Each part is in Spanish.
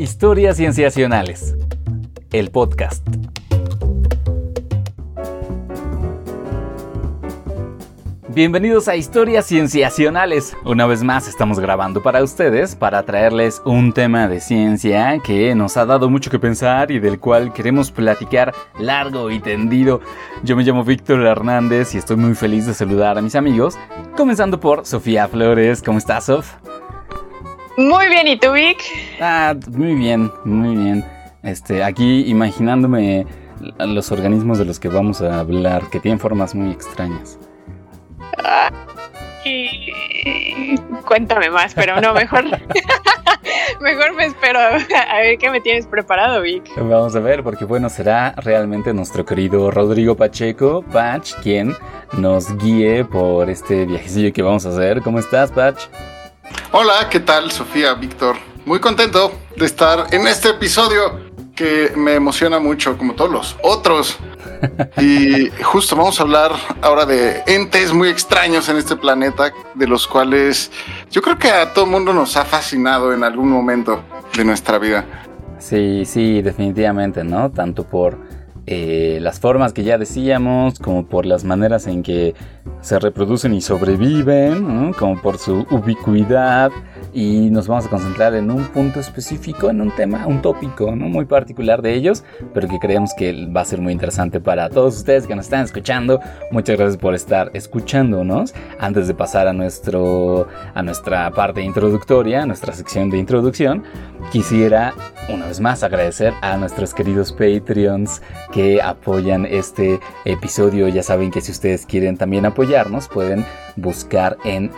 Historias Cienciacionales. El podcast. Bienvenidos a Historias Cienciacionales. Una vez más estamos grabando para ustedes para traerles un tema de ciencia que nos ha dado mucho que pensar y del cual queremos platicar largo y tendido. Yo me llamo Víctor Hernández y estoy muy feliz de saludar a mis amigos, comenzando por Sofía Flores. ¿Cómo estás, Sof? Muy bien, ¿y tú, Vic? Ah, muy bien, muy bien. Este, aquí imaginándome los organismos de los que vamos a hablar, que tienen formas muy extrañas. Cuéntame más, pero no, mejor. mejor me espero a ver qué me tienes preparado, Vic. Vamos a ver, porque bueno, será realmente nuestro querido Rodrigo Pacheco, Patch, quien nos guíe por este viajecillo que vamos a hacer. ¿Cómo estás, Patch? Hola, ¿qué tal, Sofía, Víctor? Muy contento de estar en este episodio que me emociona mucho, como todos los otros. Y justo vamos a hablar ahora de entes muy extraños en este planeta, de los cuales yo creo que a todo mundo nos ha fascinado en algún momento de nuestra vida. Sí, sí, definitivamente, ¿no? Tanto por eh, las formas que ya decíamos, como por las maneras en que se reproducen y sobreviven, como por su ubicuidad. Y nos vamos a concentrar en un punto específico, en un tema, un tópico muy particular de ellos, pero que creemos que va a ser muy interesante para todos ustedes que nos están escuchando. Muchas gracias por estar escuchándonos. Antes de pasar a, nuestro, a nuestra parte introductoria, a nuestra sección de introducción, quisiera una vez más agradecer a nuestros queridos Patreons que apoyan este episodio. Ya saben que si ustedes quieren también apoyarnos, pueden buscar en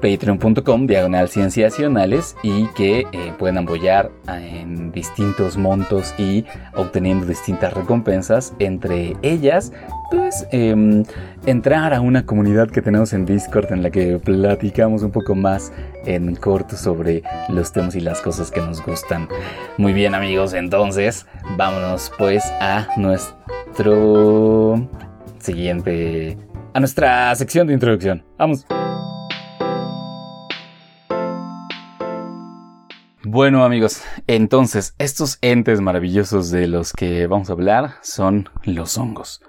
patreon.com diagonal cienciacionales y que eh, pueden apoyar en distintos montos y obteniendo distintas recompensas entre ellas pues em, entrar a una comunidad que tenemos en Discord en la que platicamos un poco más en corto sobre los temas y las cosas que nos gustan. Muy bien amigos, entonces vámonos pues a nuestro siguiente... a nuestra sección de introducción. Vamos. Bueno amigos, entonces estos entes maravillosos de los que vamos a hablar son los hongos.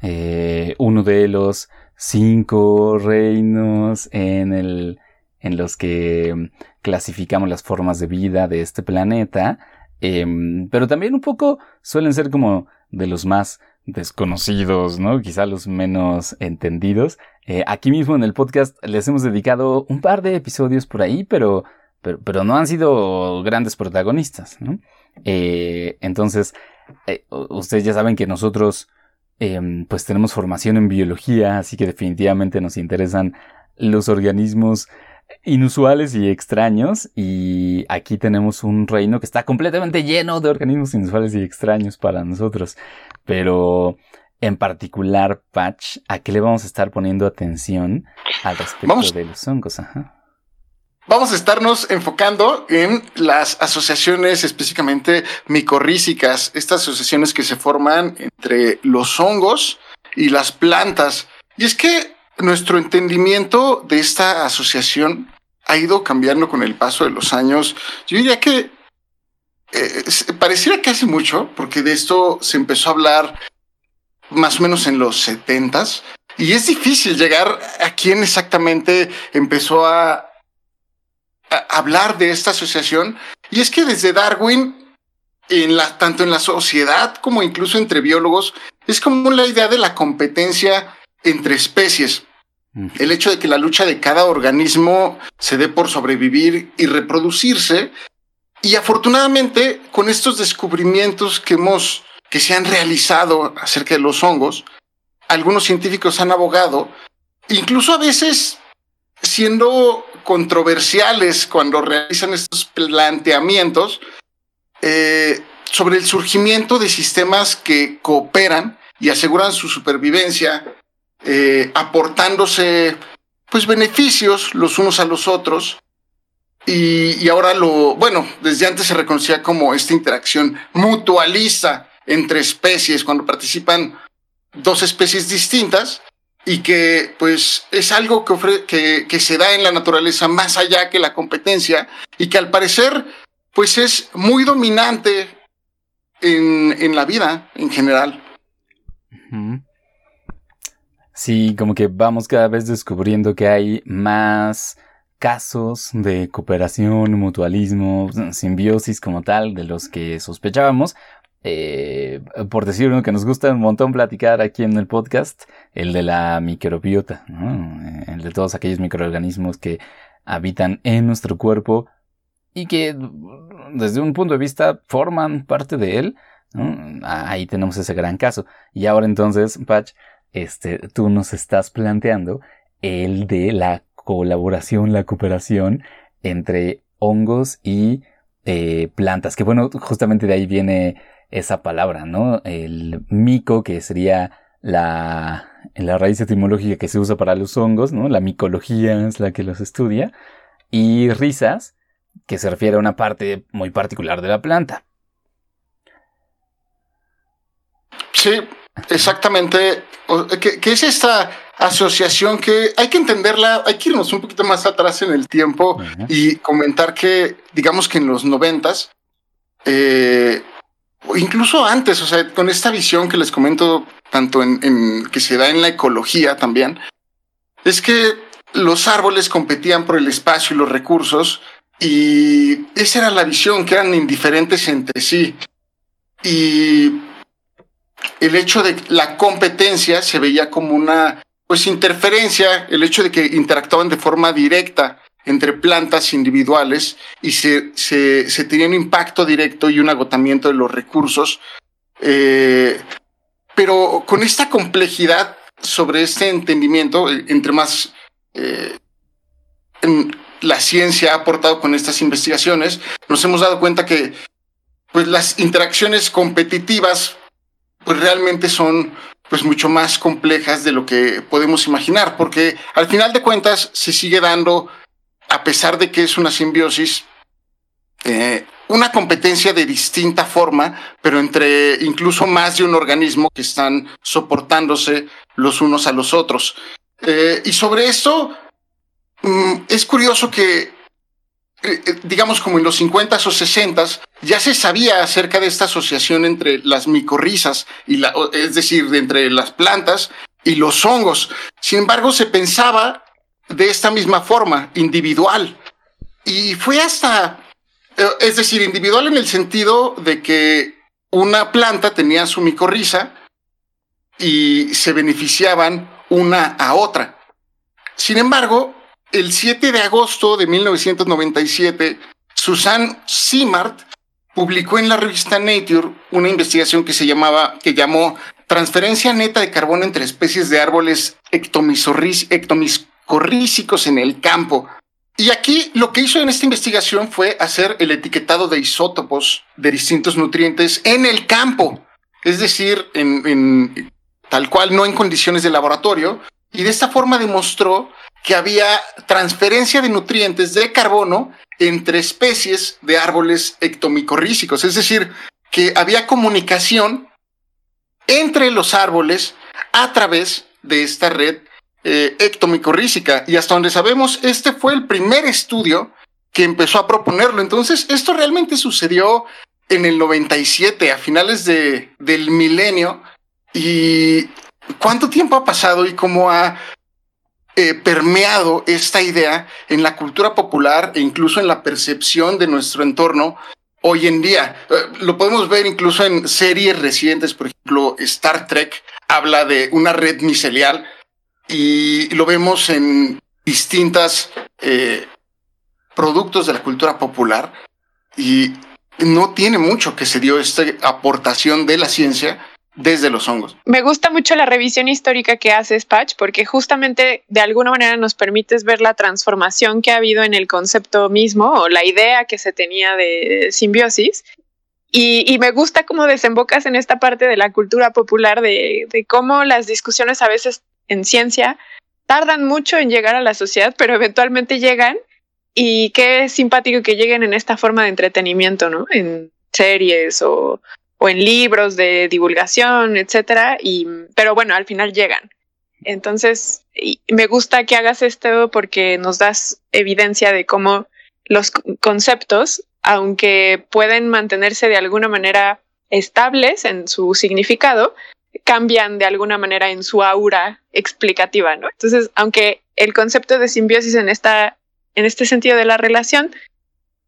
Eh, uno de los cinco reinos en, el, en los que clasificamos las formas de vida de este planeta, em, pero también un poco suelen ser como de los más desconocidos, ¿no? Quizá los menos entendidos. Eh, aquí mismo en el podcast les hemos dedicado un par de episodios por ahí, pero, pero, no han sido grandes protagonistas, ¿no? Eh, entonces, ustedes ya saben que nosotros Em, pues tenemos formación en biología, así que definitivamente nos interesan los organismos inusuales y extraños y aquí tenemos un reino que está completamente lleno de organismos inusuales y extraños para nosotros. Pero en particular, Patch, ¿a qué le vamos a estar poniendo atención al respecto de los hongos? Ajá vamos a estarnos enfocando en las asociaciones específicamente micorrícicas, estas asociaciones que se forman entre los hongos y las plantas. Y es que nuestro entendimiento de esta asociación ha ido cambiando con el paso de los años. Yo diría que eh, pareciera que hace mucho, porque de esto se empezó a hablar más o menos en los setentas. Y es difícil llegar a quién exactamente empezó a hablar de esta asociación. Y es que desde Darwin, en la, tanto en la sociedad como incluso entre biólogos, es como la idea de la competencia entre especies. El hecho de que la lucha de cada organismo se dé por sobrevivir y reproducirse. Y afortunadamente, con estos descubrimientos que hemos, que se han realizado acerca de los hongos, algunos científicos han abogado, incluso a veces siendo controversiales cuando realizan estos planteamientos eh, sobre el surgimiento de sistemas que cooperan y aseguran su supervivencia, eh, aportándose pues beneficios los unos a los otros. Y, y, ahora lo, bueno, desde antes se reconocía como esta interacción mutualista entre especies cuando participan dos especies distintas y que pues es algo que, que, se da en la naturaleza más allá que la competencia y que al parecer pues es muy dominante en, la vida en general. Sí, como que vamos cada vez descubriendo que hay más casos de cooperación, mutualismo, simbiosis como tal de los que sospechábamos. Eh, por decir uno que nos gusta un montón platicar aquí en el podcast, el de la microbiota, el de todos aquellos microorganismos que habitan en nuestro cuerpo y que desde un punto de vista forman parte de él. Ahí tenemos ese gran caso. Y ahora entonces, Patch, este, tú nos estás planteando el de la colaboración, la cooperación entre hongos y eh, plantas. Que bueno, justamente de ahí viene esa palabra, ¿no? El mico, que sería la, la raíz etimológica que se usa para los hongos, ¿no? La micología es la que los estudia. Y risas, que se refiere a una parte muy particular de la planta. Sí, exactamente. ¿Qué, es esta asociación que hay que entenderla? Hay que irnos un poquito más atrás en el tiempo y comentar que, digamos que en los noventas, eh, incluso antes, o sea, con esta visión que les comento, tanto en, que se da en la ecología también, es que los árboles competían por el espacio y los recursos, y esa era la visión, que eran indiferentes entre sí. Y el hecho de la competencia se veía como una pues interferencia, el hecho de que interactuaban de forma directa entre plantas individuales y se, se, se tenía un impacto directo y un agotamiento de los recursos. Eh, pero con esta complejidad sobre este entendimiento, eh, entre más eh, la ciencia ha aportado con estas investigaciones, nos hemos dado cuenta que pues, las interacciones competitivas pues, realmente son pues mucho más complejas de lo que podemos imaginar, porque al final de cuentas se sigue dando a pesar de que es una simbiosis, eh, una competencia de distinta forma, pero entre incluso más de un organismo que están soportándose los unos a los otros. Eh, y sobre esto, mm, es curioso que, eh, digamos como en los 50 o 60 ya se sabía acerca de esta asociación entre las micorrizas, y la, es decir, entre las plantas y los hongos. Sin embargo, se pensaba de esta misma forma, individual. Y fue hasta, eh, es decir, individual en el sentido de que una planta tenía su micorriza y se beneficiaban una a otra. Sin embargo, el 7 de agosto de 1997, Susan Simard publicó en la revista Nature una investigación que se llamaba, que llamó Transferencia neta de carbono entre especies de árboles ectomisorris, corrísicos en el campo. Y aquí lo que hizo en esta investigación fue hacer el etiquetado de isótopos de distintos nutrientes en el campo, es decir, en, tal cual, no en condiciones de laboratorio, y de esta forma demostró que había transferencia de nutrientes de carbono entre especies de árboles ectomicorrícicos, es decir, que había comunicación entre los árboles a través de esta red eh. Y hasta donde sabemos, este fue el primer estudio que empezó a proponerlo. Entonces, esto realmente sucedió en el 97, a finales de, del milenio. ¿Y cuánto tiempo ha pasado y cómo ha eh, permeado esta idea en la cultura popular e incluso en la percepción de nuestro entorno hoy en día? Eh, lo podemos ver incluso en series recientes, por ejemplo, Star Trek habla de una red micelial y lo vemos en distintas eh, productos de la cultura popular y no tiene mucho que se dio esta aportación de la ciencia desde los hongos. Me gusta mucho la revisión histórica que hace Patch porque justamente de alguna manera nos permites ver la transformación que ha habido en el concepto mismo o la idea que se tenía de simbiosis. Y, me gusta cómo desembocas en esta parte de la cultura popular de, de cómo las discusiones a veces en ciencia tardan mucho en llegar a la sociedad, pero eventualmente llegan y qué simpático que lleguen en esta forma de entretenimiento, ¿no? En series o, o en libros de divulgación, etcétera, y, pero bueno, al final llegan. Entonces, me gusta que hagas esto porque nos das evidencia de cómo los conceptos aunque pueden mantenerse de alguna manera estables en su significado, cambian de alguna manera en su aura explicativa, ¿no? Entonces, aunque el concepto de simbiosis en esta en este sentido de la relación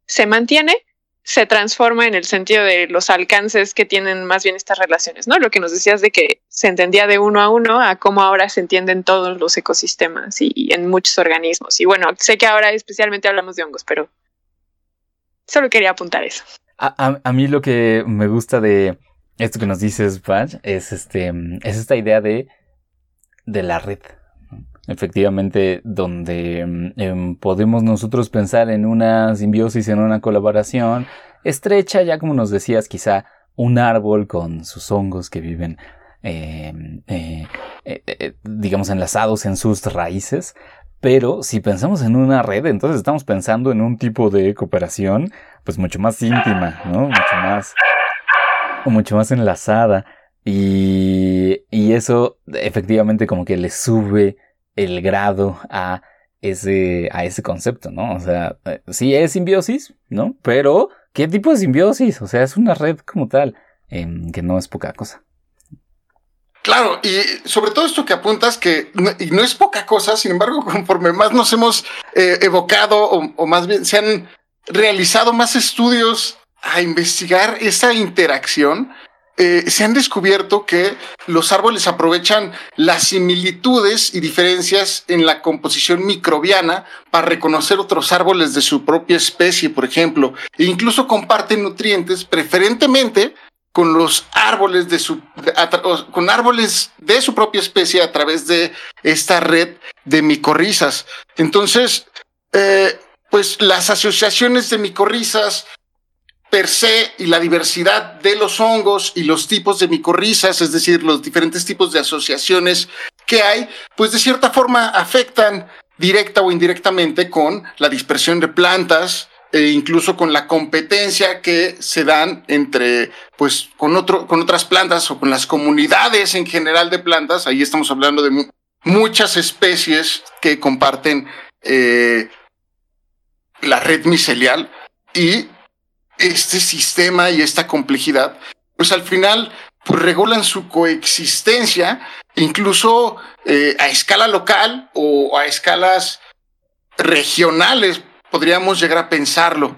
se mantiene, se transforma en el sentido de los alcances que tienen más bien estas relaciones, ¿no? Lo que nos decías de que se entendía de uno a uno a cómo ahora se entienden todos los ecosistemas y en muchos organismos. Y bueno, sé que ahora especialmente hablamos de hongos, pero solo quería apuntar eso. A, mí lo que me gusta de esto que nos dices, Patch, es este, es esta idea de, la red. Efectivamente, donde mm, em, podemos nosotros pensar en una simbiosis, en una colaboración estrecha, ya como nos decías, quizá un árbol con sus hongos que viven, em, eh, eh, eh, digamos, enlazados en sus raíces. Pero si pensamos en una red, entonces estamos pensando en un tipo de cooperación, pues mucho más íntima, ¿no? Mucho más, mucho más enlazada. Y, y eso efectivamente como que le sube el grado a ese, a ese concepto, ¿no? O sea, eh, sí es simbiosis, ¿no? Pero, ¿qué tipo de simbiosis? O sea, es una red como tal, em, que no es poca cosa. Claro, y sobre todo esto que apuntas, que no, y no es poca cosa, sin embargo, conforme más nos hemos eh, evocado, o, o, más bien se han realizado más estudios a investigar esa interacción, eh, se han descubierto que los árboles aprovechan las similitudes y diferencias en la composición microbiana para reconocer otros árboles de su propia especie, por ejemplo, e incluso comparten nutrientes preferentemente con los árboles de su con árboles de su propia especie a través de esta red de micorrizas. Entonces, eh, pues las asociaciones de micorrizas per se y la diversidad de los hongos y los tipos de micorrizas, es decir, los diferentes tipos de asociaciones que hay, pues de cierta forma afectan directa o indirectamente con la dispersión de plantas e incluso con la competencia que se dan entre, pues, con otro, con otras plantas o con las comunidades en general de plantas. Ahí estamos hablando de muchas especies que comparten eh, la red micelial y este sistema y esta complejidad, pues al final pues regulan su coexistencia, incluso eh, a escala local o a escalas regionales, podríamos llegar a pensarlo.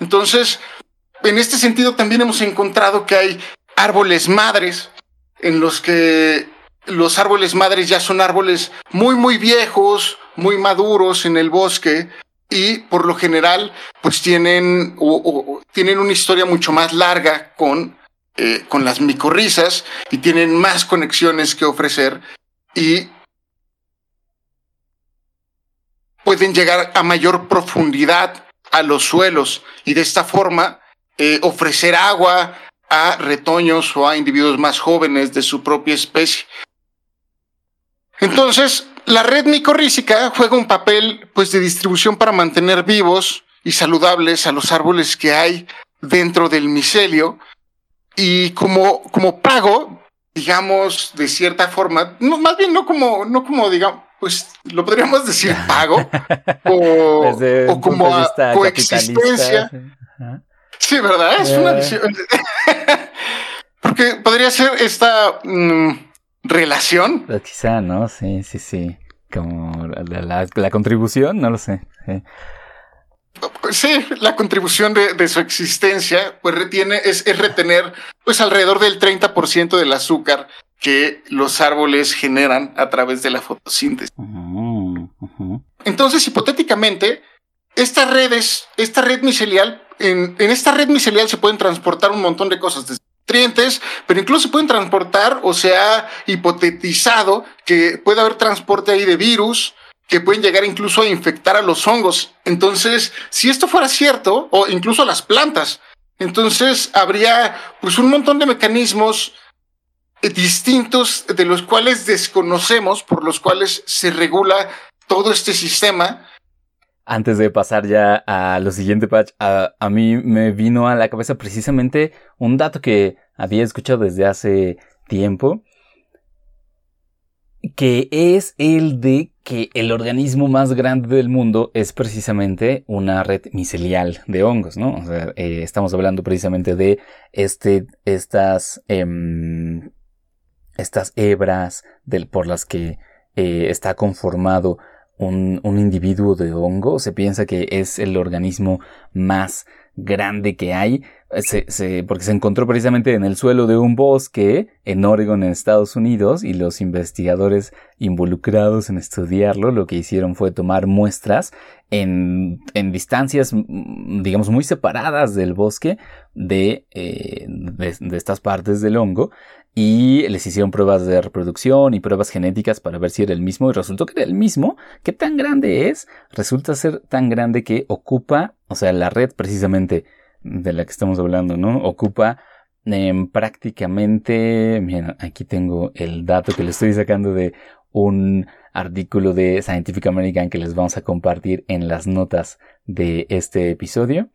Entonces, en este sentido también hemos encontrado que hay árboles madres en los que los árboles madres ya son árboles muy, muy viejos, muy maduros en el bosque, y por lo general pues tienen, tienen una historia mucho más larga con, eh, con las micorrizas y tienen más conexiones que ofrecer y pueden llegar a mayor profundidad a los suelos y de esta forma eh, ofrecer agua a retoños o a individuos más jóvenes de su propia especie. Entonces, la red micorrícica juega un papel pues de distribución para mantener vivos y saludables a los árboles que hay dentro del micelio y como, como pago, digamos, de cierta forma, no, más bien no como, no como, digamos, pues lo podríamos decir pago o, o como coexistencia. Sí, ¿verdad? Es una eh. visión. Porque podría ser esta... Mm, relación. Pues quizá, ¿no? Sí, sí, sí. Como la, contribución, no lo sé. Sí. la contribución de, su existencia, pues retiene, es, retener, pues alrededor del 30% del azúcar que los árboles generan a través de la fotosíntesis. Entonces, hipotéticamente, estas redes, esta red micelial, en, en, esta red micelial se pueden transportar un montón de cosas, desde nutrientes, pero incluso se pueden transportar o se ha hipotetizado que puede haber transporte ahí de virus que pueden llegar incluso a infectar a los hongos. Entonces, si esto fuera cierto, o incluso a las plantas, entonces habría pues un montón de mecanismos distintos de los cuales desconocemos, por los cuales se regula todo este sistema antes de pasar ya a lo siguiente patch, a, mí me vino a la cabeza precisamente un dato que había escuchado desde hace tiempo, que es el de que el organismo más grande del mundo es precisamente una red micelial de hongos, ¿no? O sea, eh, estamos hablando precisamente de este, estas, em, estas hebras del, por las que eh, está conformado un, un individuo de hongo. Se piensa que es el organismo más grande que hay, se, porque se encontró precisamente en el suelo de un bosque en Oregon, en Estados Unidos, y los investigadores involucrados en estudiarlo lo que hicieron fue tomar muestras en, en distancias, digamos, muy separadas del bosque de, eh, de estas partes del hongo y les hicieron pruebas de reproducción y pruebas genéticas para ver si era el mismo y resultó que era el mismo. ¿Qué tan grande es? Resulta ser tan grande que ocupa, o sea, la red precisamente de la que estamos hablando, ¿no? Ocupa em, prácticamente, miren, aquí tengo el dato que le estoy sacando de un artículo de Scientific American que les vamos a compartir en las notas de este episodio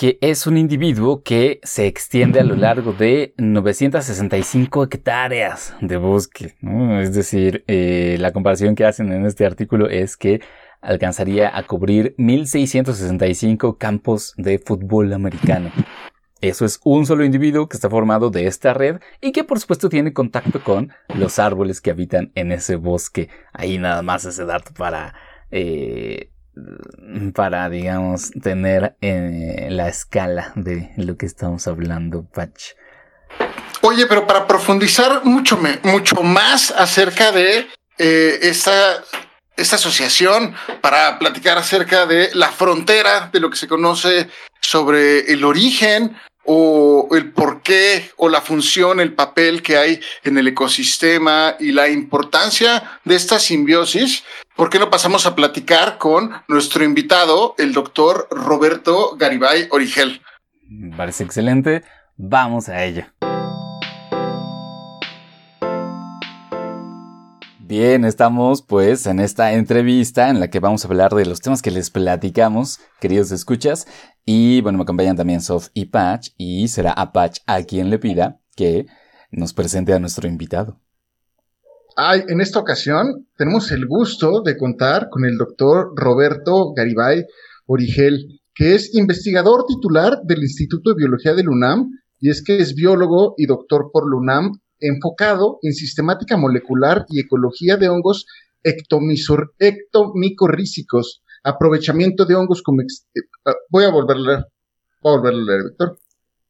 que es un individuo que se extiende a lo largo de 965 hectáreas de bosque. Es decir, eh, la comparación que hacen en este artículo es que alcanzaría a cubrir 1665 campos de fútbol americano. Eso es un solo individuo que está formado de esta red y que por supuesto tiene contacto con los árboles que habitan en ese bosque. Ahí nada más ese dato para eh, para, digamos, tener eh, la escala de lo que estamos hablando, Patch. Oye, pero para profundizar mucho, mucho más acerca de eh, esta, esta asociación, para platicar acerca de la frontera de lo que se conoce sobre el origen o el porqué o la función, el papel que hay en el ecosistema y la importancia de esta simbiosis, ¿por qué no pasamos a platicar con nuestro invitado, el doctor Roberto Garibay Origel? Me parece excelente. Vamos a ello. Bien, estamos pues en esta entrevista en la que vamos a hablar de los temas que les platicamos, queridos escuchas. Y bueno, me acompañan también Sof y Patch y será a Patch a quien le pida que nos presente a nuestro invitado. Ay, en esta ocasión tenemos el gusto de contar con el doctor Roberto Garibay Origel, que es investigador titular del Instituto de Biología del UNAM y es que es biólogo y doctor por la UNAM enfocado en sistemática molecular y ecología de hongos ectomicorrícicos, aprovechamiento de hongos como... Eh, ah, voy a volver a leer, voy a volver a leer, Víctor.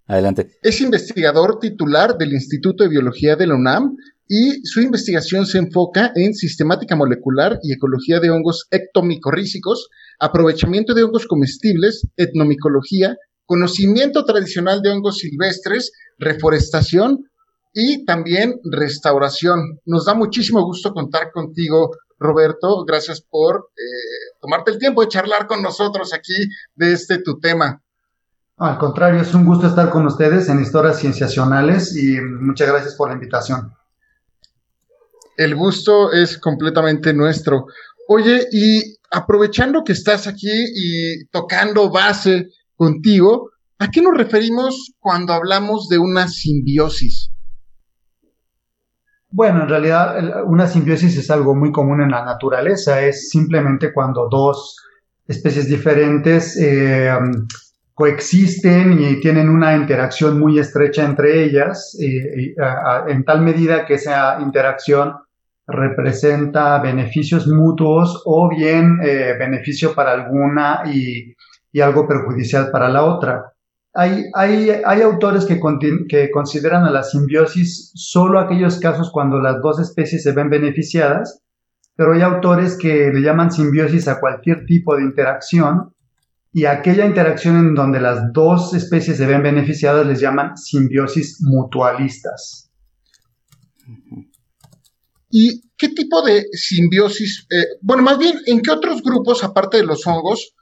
Adelante. Es investigador titular del Instituto de Biología de la UNAM y su investigación se enfoca en sistemática molecular y ecología de hongos ectomicorrícicos, aprovechamiento de hongos comestibles, etnomicología, conocimiento tradicional de hongos silvestres, reforestación, y también restauración. Nos da muchísimo gusto contar contigo, Roberto. Gracias por eh, tomarte el tiempo de charlar con nosotros aquí de este tu tema. Al contrario, es un gusto estar con ustedes en Historias Cienciacionales y muchas gracias por la invitación. El gusto es completamente nuestro. Oye, y aprovechando que estás aquí y tocando base contigo, ¿a qué nos referimos cuando hablamos de una simbiosis? Bueno, en realidad una simbiosis es algo muy común en la naturaleza, es simplemente cuando dos especies diferentes eh, coexisten y tienen una interacción muy estrecha entre ellas, eh, en tal medida que esa interacción representa beneficios mutuos o bien eh, beneficio para alguna y, y algo perjudicial para la otra. Hay, hay, hay autores que, que, consideran a la simbiosis solo aquellos casos cuando las dos especies se ven beneficiadas, pero hay autores que le llaman simbiosis a cualquier tipo de interacción y aquella interacción en donde las dos especies se ven beneficiadas les llaman simbiosis mutualistas. ¿Y qué tipo de simbiosis? Eh, bueno, más bien, ¿en qué otros grupos, aparte de los hongos,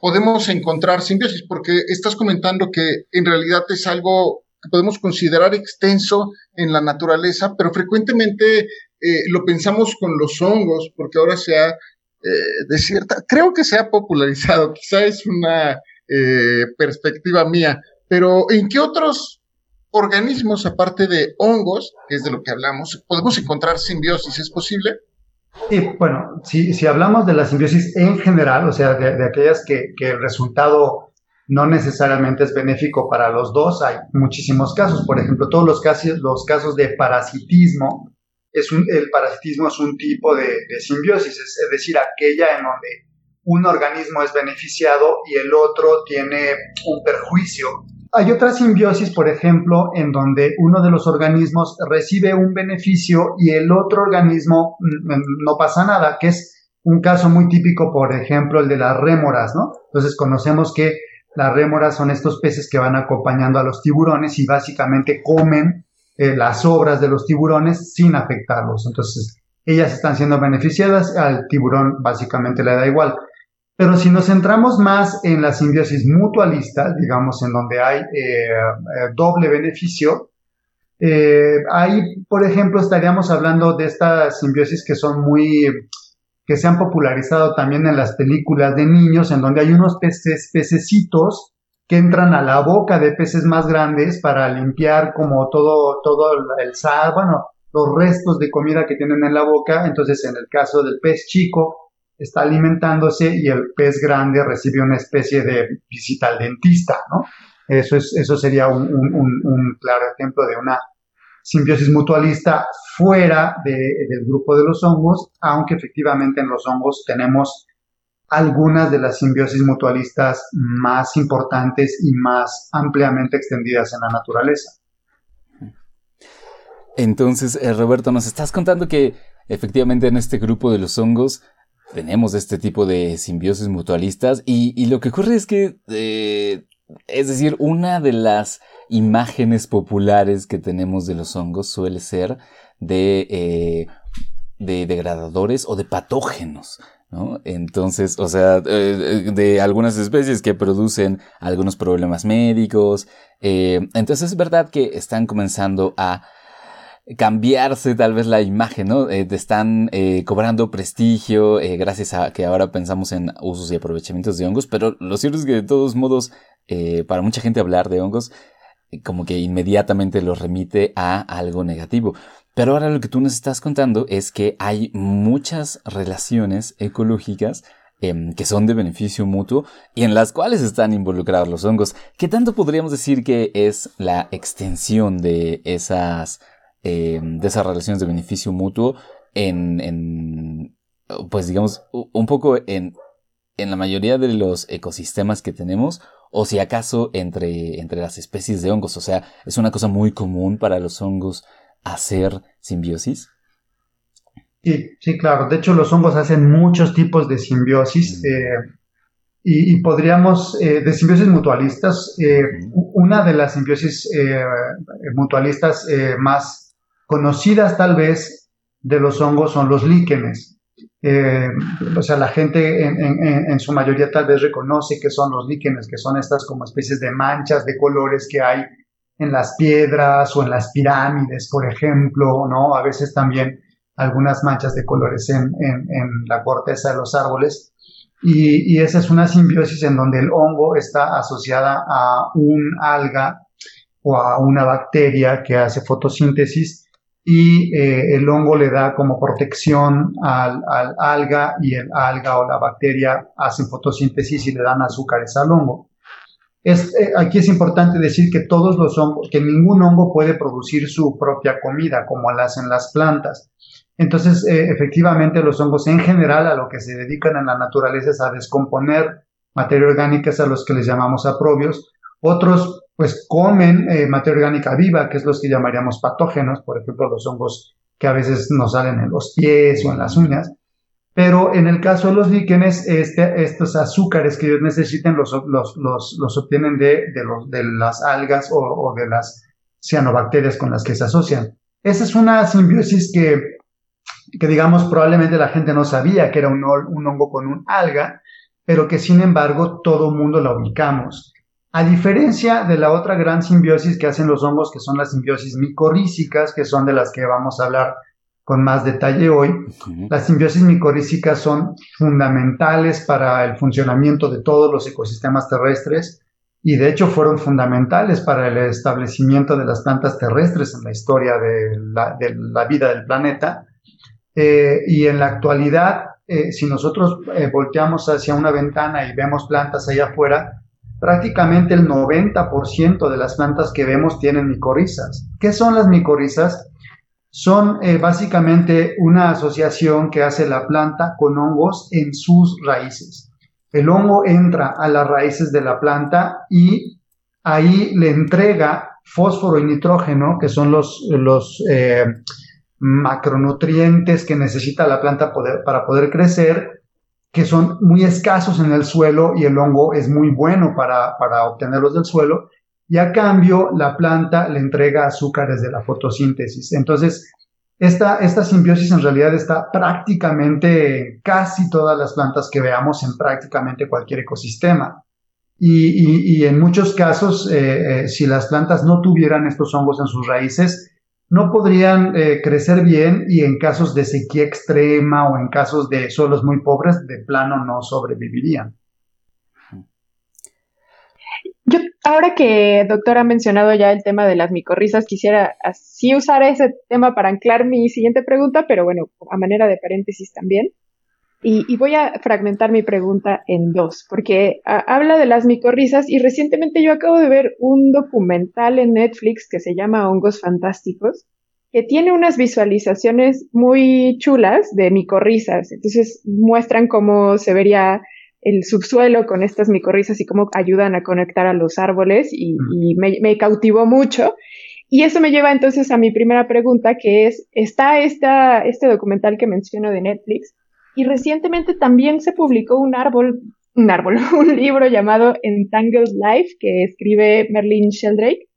podemos encontrar simbiosis, porque estás comentando que en realidad es algo que podemos considerar extenso en la naturaleza, pero frecuentemente eh, lo pensamos con los hongos, porque ahora se ha, eh, de cierta, creo que se ha popularizado, quizá es una eh, perspectiva mía, pero ¿en qué otros organismos, aparte de hongos, que es de lo que hablamos, podemos encontrar simbiosis? ¿Es posible? Y bueno, si, hablamos de la simbiosis en general, o sea, de, aquellas que, el resultado no necesariamente es benéfico para los dos, hay muchísimos casos. Por ejemplo, todos los casos, los casos de parasitismo, es el parasitismo es un tipo de, simbiosis, es decir, aquella en donde un organismo es beneficiado y el otro tiene un perjuicio. Hay otra simbiosis, por ejemplo, en donde uno de los organismos recibe un beneficio y el otro organismo mm, mm, no pasa nada, que es un caso muy típico, por ejemplo, el de las rémoras, ¿no? Entonces conocemos que las rémoras son estos peces que van acompañando a los tiburones y básicamente comen eh, las obras de los tiburones sin afectarlos. Entonces, ellas están siendo beneficiadas, al tiburón básicamente le da igual. Pero si nos centramos más en la simbiosis mutualista, digamos, en donde hay eh, eh, doble beneficio, eh, ahí, por ejemplo, estaríamos hablando de estas simbiosis que son muy, que se han popularizado también en las películas de niños, en donde hay unos peces, pececitos que entran a la boca de peces más grandes para limpiar como todo, todo el sal, los restos de comida que tienen en la boca. Entonces, en el caso del pez chico, está alimentándose y el pez grande recibe una especie de visita al dentista, ¿no? Eso, es, eso sería un, claro ejemplo de una simbiosis mutualista fuera del grupo de los hongos, aunque efectivamente en los hongos tenemos algunas de las simbiosis mutualistas más importantes y más ampliamente extendidas en la naturaleza. Entonces, eh, Roberto, nos estás contando que efectivamente en este grupo de los hongos tenemos este tipo de simbiosis mutualistas y, lo que ocurre es que, eh, es decir, una de las imágenes populares que tenemos de los hongos suele ser de, eh, de degradadores o de patógenos. ¿no? Entonces, o sea, eh, de algunas especies que producen algunos problemas médicos. entonces es verdad que están comenzando a cambiarse tal vez la imagen, ¿no? Eh, te están eh, cobrando prestigio eh, gracias a que ahora pensamos en usos y aprovechamientos de hongos, pero lo cierto es que de todos modos, para mucha gente hablar de hongos, como que inmediatamente los remite a algo negativo. Pero ahora lo que tú nos estás contando es que hay muchas relaciones ecológicas em, que son de beneficio mutuo y en las cuales están involucrados los hongos. ¿Qué tanto podríamos decir que es la extensión de esas eh, de esas relaciones de beneficio mutuo en, en, pues digamos, un poco en, en la mayoría de los ecosistemas que tenemos, o si acaso entre, entre las especies de hongos. O sea, es una cosa muy común para los hongos hacer simbiosis. Sí, sí, claro. De hecho, los hongos hacen muchos tipos de simbiosis. Mm. Eh, y, podríamos, eh, de simbiosis mutualistas, mm. una de las simbiosis mutualistas más conocidas tal vez de los hongos son los líquenes. Eh, o sea, la gente en, su mayoría tal vez reconoce que son los líquenes, que son estas como especies de manchas de colores que hay en las piedras o en las pirámides, por ejemplo, ¿no? A veces también algunas manchas de colores en, la corteza de los árboles. Y, y, esa es una simbiosis en donde el hongo está asociada a un alga o a una bacteria que hace fotosíntesis y eh, el hongo le da como protección al, alga y el alga o la bacteria hacen fotosíntesis y le dan azúcares al hongo. Es, eh, aquí es importante decir que todos los hongos, que ningún hongo puede producir su propia comida como lo hacen las plantas. Entonces, eh, efectivamente, los hongos en general a lo que se dedican en la naturaleza es a descomponer materia orgánica, a los que les llamamos aprobios. Otros pues comen eh, materia orgánica viva, que es los que llamaríamos patógenos, por ejemplo, los hongos que a veces nos salen en los pies o en las uñas. Pero en el caso de los líquenes, este, estos azúcares que ellos necesiten los, los, los, obtienen de, de, los, de, las algas o, de las cianobacterias con las que se asocian. Esa es una simbiosis que, que digamos, probablemente la gente no sabía que era un, un hongo con un alga, pero que sin embargo todo mundo la ubicamos. A diferencia de la otra gran simbiosis que hacen los hongos, que son las simbiosis micorrícicas, que son de las que vamos a hablar con más detalle hoy, las simbiosis micorrícicas son fundamentales para el funcionamiento de todos los ecosistemas terrestres y de hecho fueron fundamentales para el establecimiento de las plantas terrestres en la historia de la, de la vida del planeta. Eh, y en la actualidad, eh, si nosotros eh, volteamos hacia una ventana y vemos plantas allá afuera, prácticamente el 90% de las plantas que vemos tienen micorrizas. ¿Qué son las micorrizas? Son básicamente una asociación que hace la planta con hongos en sus raíces. El hongo entra a las raíces de la planta y ahí le entrega fósforo y nitrógeno, que son los, los macronutrientes que necesita la planta para poder crecer, que son muy escasos en el suelo y el hongo es muy bueno para, obtenerlos del suelo, y a cambio la planta le entrega azúcares de la fotosíntesis. Entonces, esta, esta simbiosis en realidad está prácticamente en casi todas las plantas que veamos en prácticamente cualquier ecosistema. Y, en muchos casos, eh, eh, si las plantas no tuvieran estos hongos en sus raíces, no podrían eh, crecer bien y en casos de sequía extrema o en casos de suelos muy pobres, de plano no sobrevivirían. Yo, ahora que doctor ha mencionado ya el tema de las micorrizas, quisiera así usar ese tema para anclar mi siguiente pregunta, pero bueno, a manera de paréntesis también. Y, voy a fragmentar mi pregunta en dos, porque habla de las micorrizas y recientemente yo acabo de ver un documental en Netflix que se llama Hongos Fantásticos, que tiene unas visualizaciones muy chulas de micorrizas. Entonces muestran cómo se vería el subsuelo con estas micorrizas y cómo ayudan a conectar a los árboles y, me, me, cautivó mucho. Y eso me lleva entonces a mi primera pregunta, que es, ¿está esta, este documental que menciono de Netflix? Y recientemente también se publicó un árbol, un árbol, un libro llamado Entangled Life que escribe Merlin Sheldrake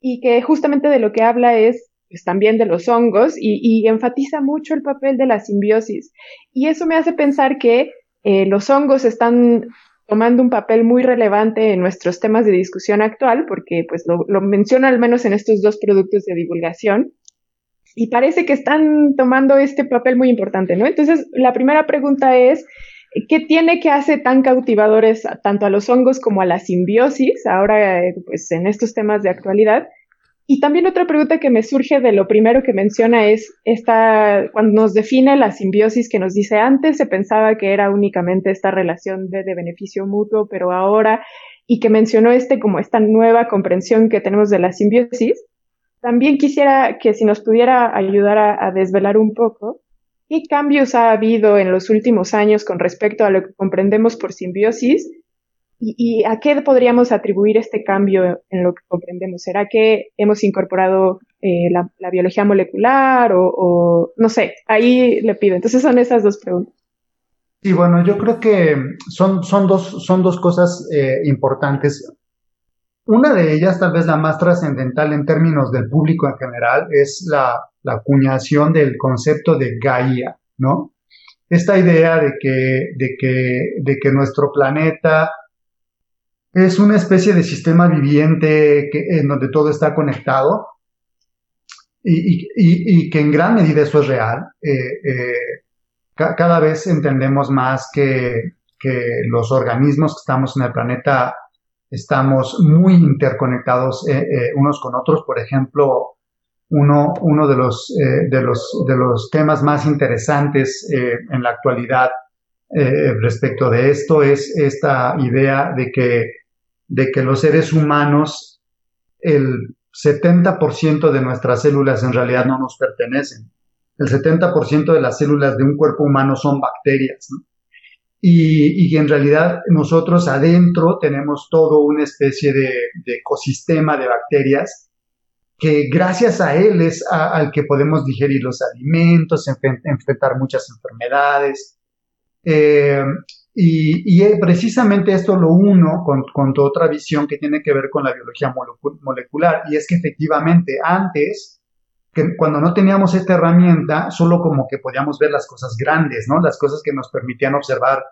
y que justamente de lo que habla es pues, también de los hongos y, enfatiza mucho el papel de la simbiosis. Y eso me hace pensar que eh, los hongos están tomando un papel muy relevante en nuestros temas de discusión actual, porque pues lo, lo menciono al menos en estos dos productos de divulgación, y parece que están tomando este papel muy importante, ¿no? Entonces, la primera pregunta es, ¿qué tiene que hacer tan cautivadores tanto a los hongos como a la simbiosis ahora, pues, en estos temas de actualidad? Y también otra pregunta que me surge de lo primero que menciona es esta, cuando nos define la simbiosis que nos dice antes se pensaba que era únicamente esta relación de, de beneficio mutuo, pero ahora, y que mencionó este como esta nueva comprensión que tenemos de la simbiosis, también quisiera que si nos pudiera ayudar a, desvelar un poco qué cambios ha habido en los últimos años con respecto a lo que comprendemos por simbiosis y, a qué podríamos atribuir este cambio en lo que comprendemos. ¿Será que hemos incorporado eh, la, biología molecular o, no sé? Ahí le pido. Entonces son esas dos preguntas. Sí, bueno, yo creo que son, son, dos, son dos cosas eh, importantes. Una de ellas, tal vez la más trascendental en términos del público en general, es la, acuñación del concepto de Gaia, ¿no? Esta idea de que, de que, de que nuestro planeta es una especie de sistema viviente en donde todo está conectado y, que en gran medida eso es real. Eh, eh, cada vez entendemos más que, que los organismos que estamos en el planeta estamos muy interconectados eh, eh, unos con otros. Por ejemplo, uno, uno de, los, eh, de, los, de los temas más interesantes en la actualidad respecto de esto es esta idea de que, de que los seres humanos, el 70% de nuestras células en realidad no nos pertenecen. El 70% de las células de un cuerpo humano son bacterias. Y, en realidad nosotros adentro tenemos todo una especie de, ecosistema de bacterias que gracias a él es al que podemos digerir los alimentos, enfrentar muchas enfermedades. Eh, y, precisamente esto lo uno con, con otra visión que tiene que ver con la biología molecular, y es que efectivamente antes, que cuando no teníamos esta herramienta, solo como que podíamos ver las cosas grandes, ¿no? Las cosas que nos permitían observar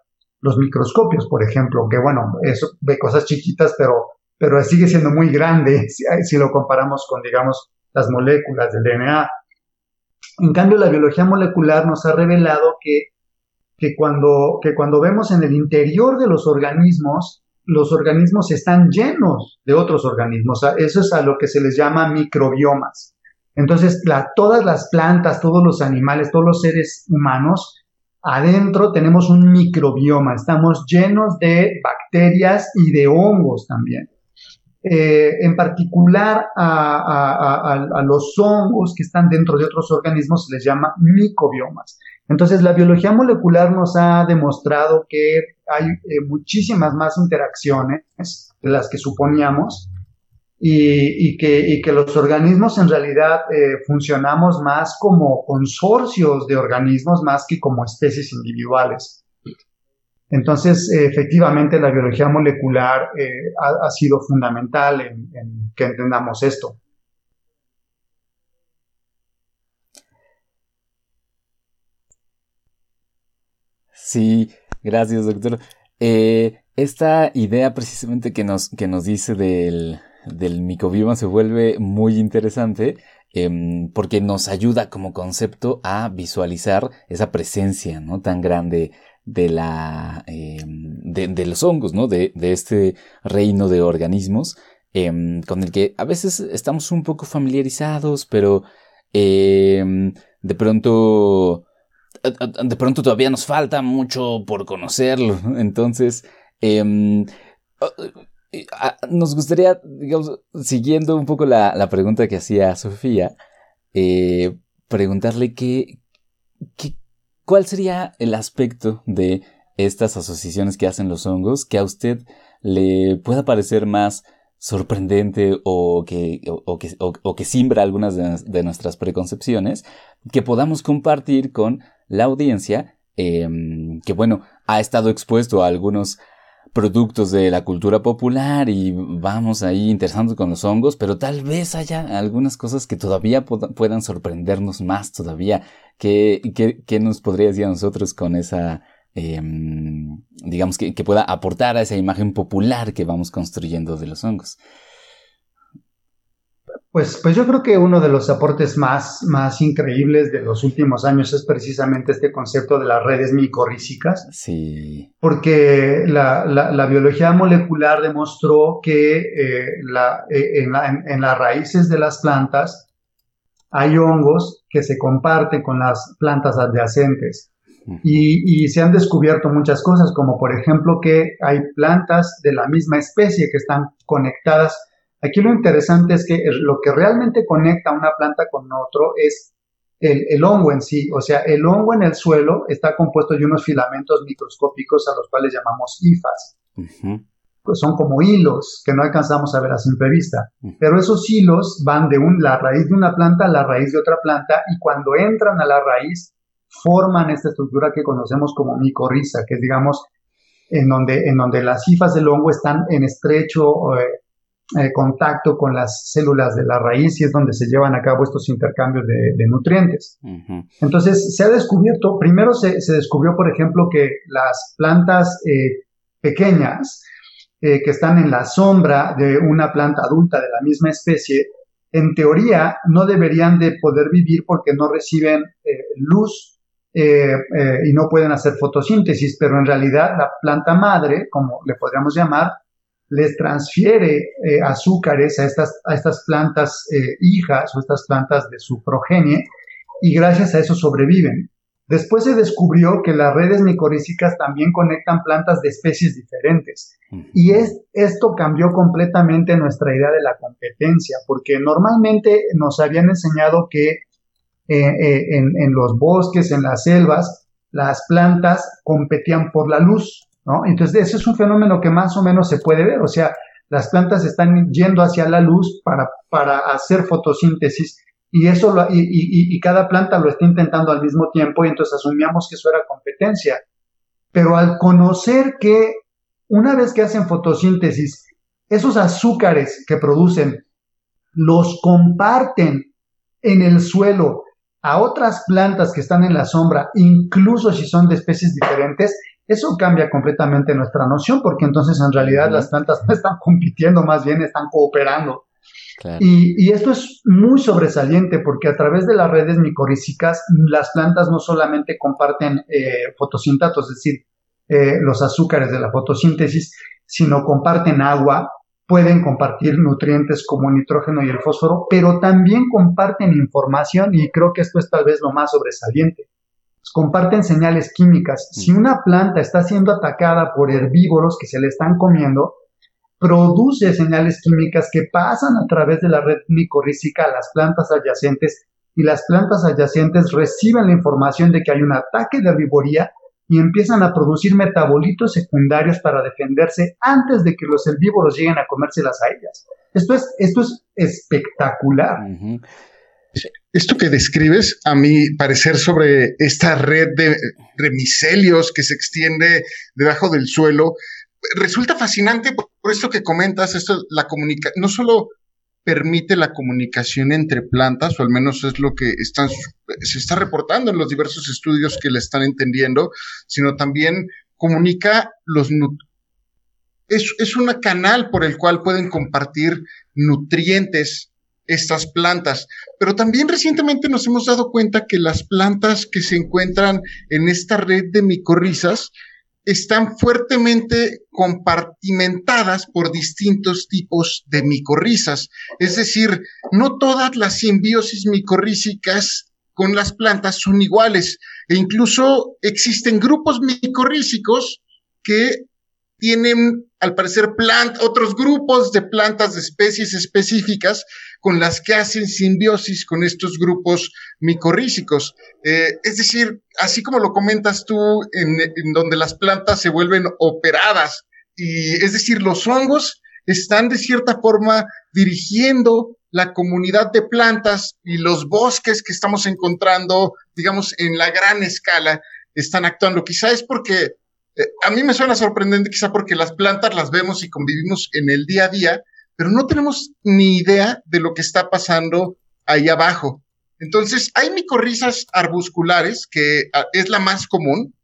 los microscopios, por ejemplo, que bueno, eso ve cosas chiquitas, pero, pero sigue siendo muy grande si, lo comparamos con, digamos, las moléculas del DNA. En cambio, la biología molecular nos ha revelado que, que, cuando, que cuando vemos en el interior de los organismos, los organismos están llenos de otros organismos. Eso es a lo que se les llama microbiomas. Entonces, todas las plantas, todos los animales, todos los seres humanos, adentro tenemos un microbioma, estamos llenos de bacterias y de hongos también. Eh, en particular a, los hongos que están dentro de otros organismos se les llama micobiomas. Entonces la biología molecular nos ha demostrado que hay eh, muchísimas más interacciones de las que suponíamos y, que, los organismos en realidad eh, funcionamos más como consorcios de organismos más que como especies individuales. Entonces, efectivamente, la biología molecular eh, ha, sido fundamental en, que entendamos esto. Sí, gracias, doctor. Eh, esta idea precisamente que nos, que nos dice del, del micobioma se vuelve muy interesante em, porque nos ayuda como concepto a visualizar esa presencia ¿no? tan grande de, la, em, de, los hongos, ¿no? de, este reino de organismos em, con el que a veces estamos un poco familiarizados, pero de pronto de pronto todavía nos falta mucho por conocerlo. Entonces, nos gustaría, digamos, siguiendo un poco la, pregunta que hacía Sofía, eh, preguntarle qué, cuál sería el aspecto de estas asociaciones que hacen los hongos que a usted le pueda parecer más sorprendente o que, o, que, simbra algunas de, nuestras preconcepciones, que podamos compartir con la audiencia, em, que bueno, ha estado expuesto a algunos productos de la cultura popular y vamos ahí interesando con los hongos, pero tal vez haya algunas cosas que todavía puedan sorprendernos más todavía. ¿Qué, qué, nos podría decir a nosotros con esa, em, digamos, que, que pueda aportar a esa imagen popular que vamos construyendo de los hongos? Pues, pues yo creo que uno de los aportes más, más increíbles de los últimos años es precisamente este concepto de las redes micorrízicas. Sí. Porque la, la, biología molecular demostró que eh, la, eh, en, las raíces de las plantas hay hongos que se comparten con las plantas adyacentes. Y, y, se han descubierto muchas cosas, como por ejemplo que hay plantas de la misma especie que están conectadas Aquí lo interesante es que lo que realmente conecta una planta con otro es el, hongo en sí. O sea, el hongo en el suelo está compuesto de unos filamentos microscópicos a los cuales llamamos hifas. pues son como hilos que no alcanzamos a ver a simple vista. Pero esos hilos van de un, la raíz de una planta a la raíz de otra planta y cuando entran a la raíz forman esta estructura que conocemos como micorriza, que es digamos en donde, en donde las hifas del hongo están en estrecho eh, eh, contacto con las células de la raíz y es donde se llevan a cabo estos intercambios de, nutrientes. Entonces, se ha descubierto, primero se, descubrió, por ejemplo, que las plantas eh, pequeñas eh, que están en la sombra de una planta adulta de la misma especie, en teoría no deberían de poder vivir porque no reciben luz y no pueden hacer fotosíntesis, pero en realidad la planta madre, como le podríamos llamar, les transfiere eh, azúcares a estas, a estas plantas eh, hijas o estas plantas de su progenie y gracias a eso sobreviven. Después se descubrió que las redes micorrízicas también conectan plantas de especies diferentes. Y es, esto cambió completamente nuestra idea de la competencia, porque normalmente nos habían enseñado que eh, en, en, los bosques, en las selvas, las plantas competían por la luz. Entonces, ese es un fenómeno que más o menos se puede ver, o sea, las plantas están yendo hacia la luz para, para hacer fotosíntesis y eso y, cada planta lo está intentando al mismo tiempo y entonces asumíamos que eso era competencia. Pero al conocer que una vez que hacen fotosíntesis, esos azúcares que producen los comparten en el suelo a otras plantas que están en la sombra, incluso si son de especies diferentes, eso cambia completamente nuestra noción porque entonces en realidad las plantas no están compitiendo, más bien están cooperando. Y, esto es muy sobresaliente porque a través de las redes micorrízicas las plantas no solamente comparten eh, fotosintatos, es decir, eh, los azúcares de la fotosíntesis, sino comparten agua, pueden compartir nutrientes como el nitrógeno y el fósforo, pero también comparten información y creo que esto es tal vez lo más sobresaliente. Comparten señales químicas. Si una planta está siendo atacada por herbívoros que se le están comiendo, produce señales químicas que pasan a través de la red micorrícica a las plantas adyacentes y las plantas adyacentes reciben la información de que hay un ataque de herbivoría y empiezan a producir metabolitos secundarios para defenderse antes de que los herbívoros lleguen a comérselas a ellas. Esto es, esto es espectacular. Esto que describes, a mi parecer, sobre esta red de remicelios que se extiende debajo del suelo, resulta fascinante por, esto que comentas, esto, la comunicación, no solo permite la comunicación entre plantas, o al menos es lo que están, se está reportando en los diversos estudios que le están entendiendo, sino también comunica los es, es un canal por el cual pueden compartir nutrientes estas plantas. Pero también recientemente nos hemos dado cuenta que las plantas que se encuentran en esta red de micorrizas están fuertemente compartimentadas por distintos tipos de micorrizas. Es decir, no todas las simbiosis micorrícicas con las plantas son iguales e incluso existen grupos micorrícicos que tienen, al parecer, otros grupos de plantas de especies específicas con las que hacen simbiosis con estos grupos micorrícicos. Eh, es decir, así como lo comentas tú, en, donde las plantas se vuelven operadas, y es decir, los hongos están de cierta forma dirigiendo la comunidad de plantas y los bosques que estamos encontrando, digamos, en la gran escala, están actuando. Quizá es porque eh, a mí me suena sorprendente quizá porque las plantas las vemos y convivimos en el día a día, pero no tenemos ni idea de lo que está pasando ahí abajo. Entonces, hay micorrizas arbusculares, que ah, es la más común,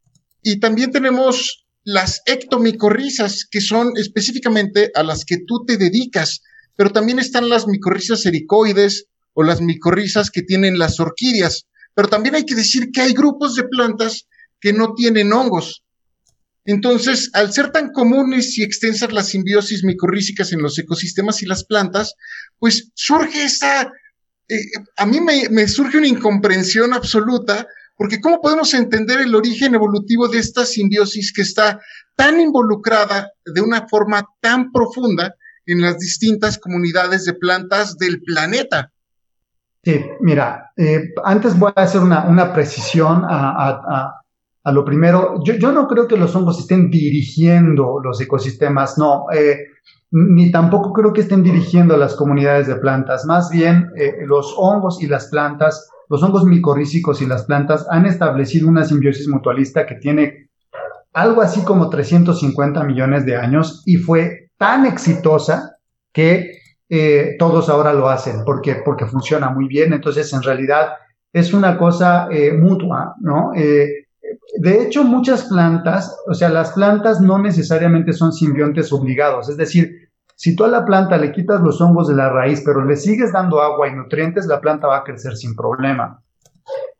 y también tenemos las ectomicorrizas, que son específicamente a las que tú te dedicas, pero también están las micorrizas ericoides o las micorrizas que tienen las orquídeas. Pero también hay que decir que hay grupos de plantas que no tienen hongos, entonces, al ser tan comunes y extensas las simbiosis micorrísicas en los ecosistemas y las plantas, pues surge esa, eh, a mí me, surge una incomprensión absoluta, porque ¿cómo podemos entender el origen evolutivo de esta simbiosis que está tan involucrada de una forma tan profunda en las distintas comunidades de plantas del planeta? Sí, mira, eh, antes voy a hacer una, precisión a a lo primero, yo, no creo que los hongos estén dirigiendo los ecosistemas, no, eh, ni tampoco creo que estén dirigiendo las comunidades de plantas, más bien eh, los hongos y las plantas, los hongos micorrícicos y las plantas han establecido una simbiosis mutualista que tiene algo así como 350 millones de años y fue tan exitosa que eh, todos ahora lo hacen. Porque, porque funciona muy bien, entonces en realidad es una cosa mutua, ¿no? De hecho, muchas plantas, o sea, las plantas no necesariamente son simbiontes obligados. Es decir, si tú a la planta le quitas los hongos de la raíz, pero le sigues dando agua y nutrientes, la planta va a crecer sin problema.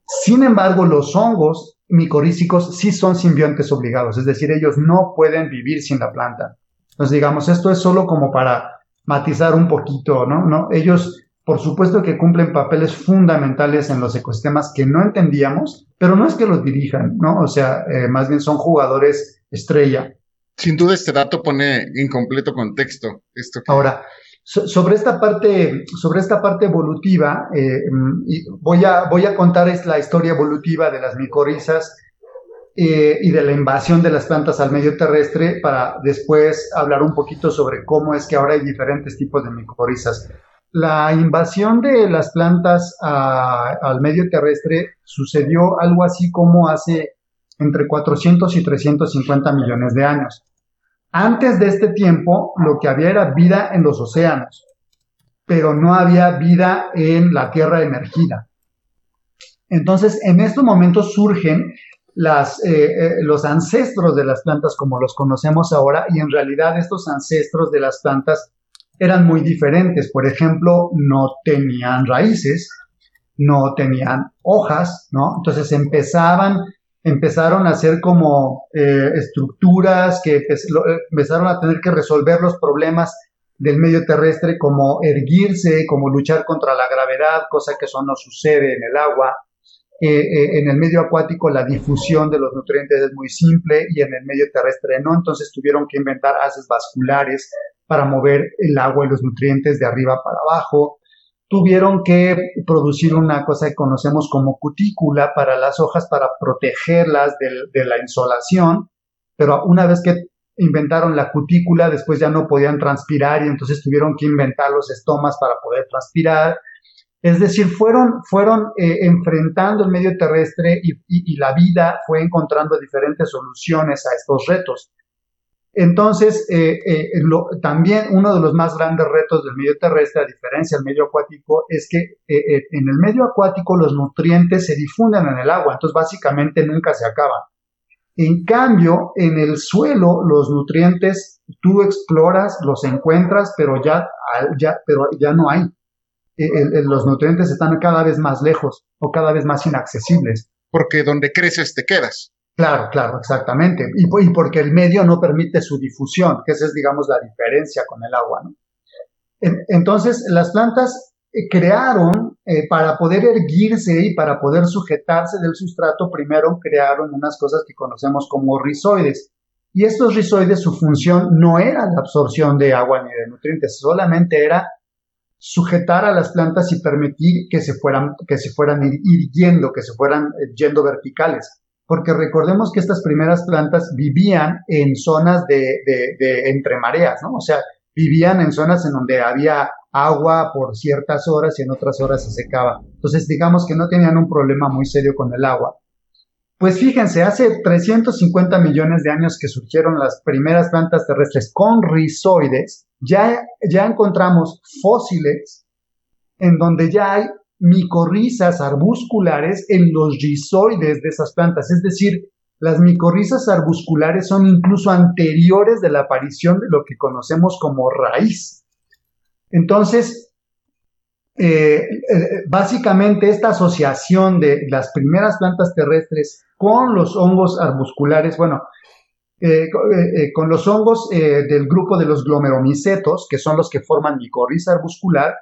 Sin embargo, los hongos micorrícicos sí son simbiontes obligados, es decir, ellos no pueden vivir sin la planta. Entonces, digamos, esto es solo como para matizar un poquito, ¿no? ¿No? Ellos por supuesto que cumplen papeles fundamentales en los ecosistemas que no entendíamos, pero no es que los dirijan, ¿no? O sea, eh, más bien son jugadores estrella. Sin duda este dato pone en completo contexto esto. Ahora, sobre esta parte, sobre esta parte evolutiva, eh, voy, a, voy a contar la historia evolutiva de las micorrizas eh, y de la invasión de las plantas al medio terrestre para después hablar un poquito sobre cómo es que ahora hay diferentes tipos de micorrizas. La invasión de las plantas al medio terrestre sucedió algo así como hace entre 400 y 350 millones de años. Antes de este tiempo, lo que había era vida en los océanos, pero no había vida en la tierra emergida. Entonces, en estos momentos surgen eh, eh, los ancestros de las plantas como los conocemos ahora, y en realidad estos ancestros de las plantas eran muy diferentes. Por ejemplo, no tenían raíces, no tenían hojas, ¿no? Entonces empezaban, empezaron a hacer como eh, estructuras que empezaron a tener que resolver los problemas del medio terrestre como erguirse, como luchar contra la gravedad, cosa que eso no sucede en el agua. Eh, eh, en el medio acuático la difusión de los nutrientes es muy simple y en el medio terrestre no, entonces tuvieron que inventar haces vasculares para mover el agua y los nutrientes de arriba para abajo. Tuvieron que producir una cosa que conocemos como cutícula para las hojas para protegerlas de la insolación, pero una vez que inventaron la cutícula, después ya no podían transpirar y entonces tuvieron que inventar los estomas para poder transpirar. Es decir, fueron, fueron eh, enfrentando el medio terrestre y, la vida fue encontrando diferentes soluciones a estos retos. Entonces, eh, eh, también uno de los más grandes retos del medio terrestre, a diferencia del medio acuático, es que en el medio acuático los nutrientes se difunden en el agua, entonces básicamente nunca se acaban. En cambio, en el suelo, los nutrientes tú exploras, los encuentras, pero ya, ya, pero ya no hay. Los nutrientes están cada vez más lejos o cada vez más inaccesibles. Porque donde creces te quedas. Claro, claro, exactamente. Y, porque el medio no permite su difusión, que esa es, digamos, la diferencia con el agua. ¿no? Entonces, las plantas eh, crearon, eh, para poder erguirse y para poder sujetarse del sustrato, primero crearon unas cosas que conocemos como rizoides. Y estos rizoides, su función no era la absorción de agua ni de nutrientes, solamente era sujetar a las plantas y permitir que se fueran, que se fueran yendo, que se fueran eh, yendo verticales. Porque recordemos que estas primeras plantas vivían en zonas de, entre mareas, ¿no? O sea, vivían en zonas en donde había agua por ciertas horas y en otras horas se secaba. Entonces, digamos que no tenían un problema muy serio con el agua. Pues fíjense, hace 350 millones de años que surgieron las primeras plantas terrestres con rizoides, ya, ya encontramos fósiles en donde ya hay micorrizas arbusculares en los rizoides de esas plantas, es decir, las micorrizas arbusculares son incluso anteriores de la aparición de lo que conocemos como raíz. Entonces, eh, eh, básicamente esta asociación de las primeras plantas terrestres con los hongos arbusculares, bueno, eh, con los hongos del grupo de los glomeromicetos, que son los que forman micorriza arbuscular,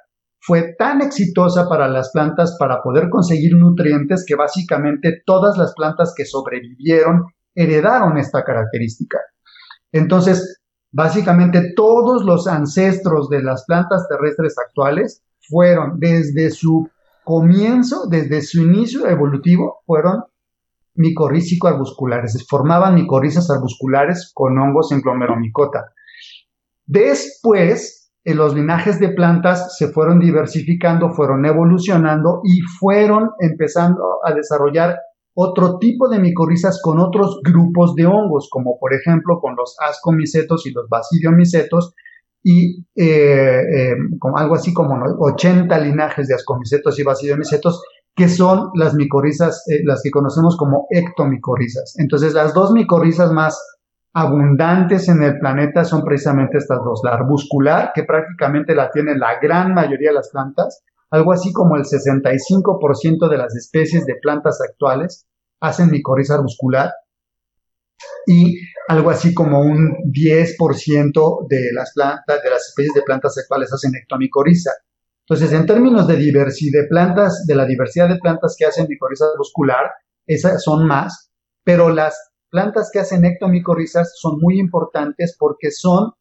fue tan exitosa para las plantas para poder conseguir nutrientes que básicamente todas las plantas que sobrevivieron heredaron esta característica. Entonces, básicamente todos los ancestros de las plantas terrestres actuales fueron desde su comienzo, desde su inicio evolutivo, fueron micorrícico arbusculares, formaban micorrizas arbusculares con hongos en glomeromicota. Después, los linajes de plantas se fueron diversificando, fueron evolucionando y fueron empezando a desarrollar otro tipo de micorrizas con otros grupos de hongos, como por ejemplo con los ascomicetos y los basidiomicetos, y eh, eh, con algo así como 80 linajes de ascomicetos y basidiomicetos, que son las micorrizas, eh, las que conocemos como ectomicorrizas. Entonces, las dos micorrizas más abundantes en el planeta son precisamente estas dos, la arbuscular, que prácticamente la tiene la gran mayoría de las plantas, algo así como el 65% de las especies de plantas actuales hacen micorriza arbuscular y algo así como un 10% de las plantas, de las especies de plantas actuales hacen ectomicoriza. Entonces, en términos de diversidad de plantas, de la diversidad de plantas que hacen micorriza arbuscular, esas son más, pero las plantas que hacen ectomicorrizas son muy importantes porque son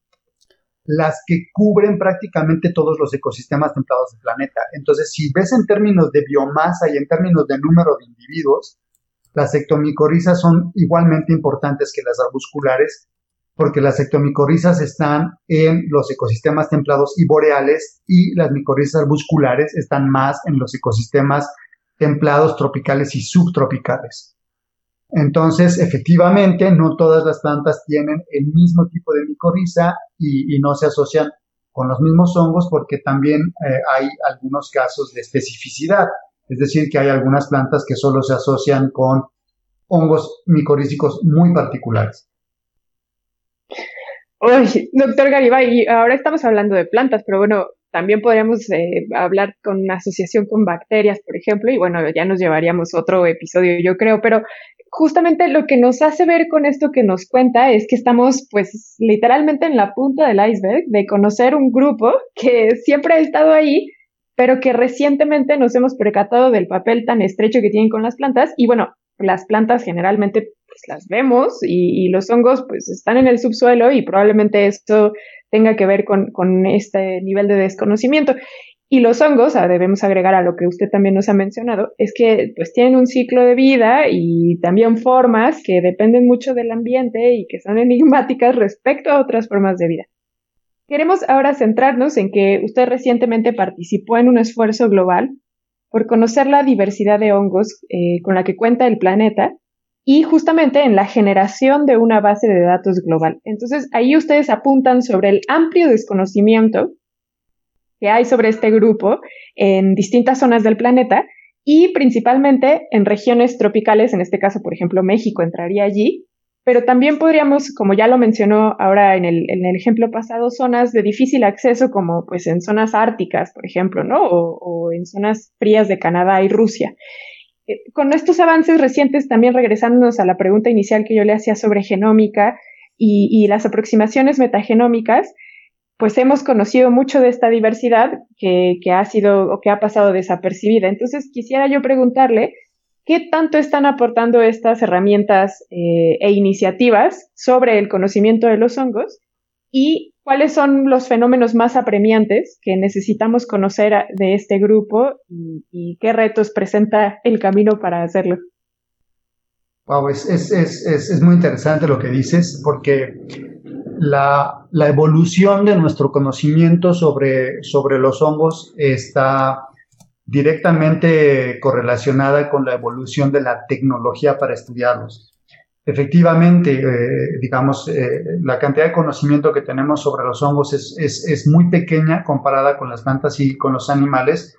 las que cubren prácticamente todos los ecosistemas templados del planeta. Entonces, si ves en términos de biomasa y en términos de número de individuos, las ectomicorrizas son igualmente importantes que las arbusculares porque las ectomicorrizas están en los ecosistemas templados y boreales y las micorrizas arbusculares están más en los ecosistemas templados, tropicales y subtropicales. Entonces, efectivamente, no todas las plantas tienen el mismo tipo de micorriza y, no se asocian con los mismos hongos porque también eh, hay algunos casos de especificidad. Es decir, que hay algunas plantas que solo se asocian con hongos micorrízicos muy particulares. Uy, doctor Garibay, ahora estamos hablando de plantas, pero bueno, también podríamos eh, hablar con una asociación con bacterias, por ejemplo, y bueno, ya nos llevaríamos otro episodio, yo creo, pero justamente lo que nos hace ver con esto que nos cuenta es que estamos pues literalmente en la punta del iceberg de conocer un grupo que siempre ha estado ahí, pero que recientemente nos hemos percatado del papel tan estrecho que tienen con las plantas y bueno, las plantas generalmente pues las vemos y, los hongos pues están en el subsuelo y probablemente esto tenga que ver con, con este nivel de desconocimiento. Y los hongos, debemos agregar a lo que usted también nos ha mencionado, es que pues tienen un ciclo de vida y también formas que dependen mucho del ambiente y que son enigmáticas respecto a otras formas de vida. Queremos ahora centrarnos en que usted recientemente participó en un esfuerzo global por conocer la diversidad de hongos eh, con la que cuenta el planeta y justamente en la generación de una base de datos global. Entonces, ahí ustedes apuntan sobre el amplio desconocimiento que hay sobre este grupo en distintas zonas del planeta y principalmente en regiones tropicales, en este caso, por ejemplo, México entraría allí, pero también podríamos, como ya lo mencionó ahora en el, en el ejemplo pasado, zonas de difícil acceso como pues en zonas árticas, por ejemplo, ¿no? O, en zonas frías de Canadá y Rusia. Eh, con estos avances recientes, también regresándonos a la pregunta inicial que yo le hacía sobre genómica y las aproximaciones metagenómicas, pues hemos conocido mucho de esta diversidad que, ha sido o que ha pasado desapercibida. Entonces, quisiera yo preguntarle, ¿qué tanto están aportando estas herramientas eh, e iniciativas sobre el conocimiento de los hongos? ¿Y cuáles son los fenómenos más apremiantes que necesitamos conocer de este grupo y, qué retos presenta el camino para hacerlo? Wow, es, es, es, muy interesante lo que dices, porque la, evolución de nuestro conocimiento sobre, sobre los hongos está directamente correlacionada con la evolución de la tecnología para estudiarlos. Efectivamente, eh, digamos, eh, la cantidad de conocimiento que tenemos sobre los hongos es, muy pequeña comparada con las plantas y con los animales,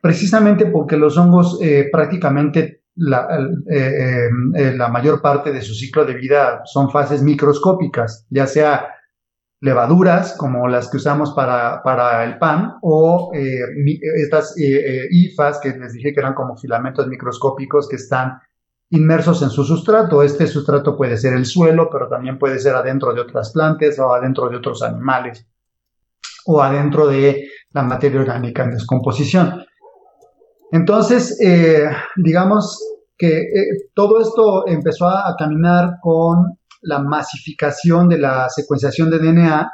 precisamente porque los hongos eh, prácticamente la, la, mayor parte de su ciclo de vida son fases microscópicas, ya sea levaduras como las que usamos para, para el pan o eh, estas hifas que les dije que eran como filamentos microscópicos que están inmersos en su sustrato. Este sustrato puede ser el suelo, pero también puede ser adentro de otras plantas o adentro de otros animales o adentro de la materia orgánica en descomposición. Entonces, digamos, que eh, todo esto empezó a, caminar con la masificación de la secuenciación de DNA,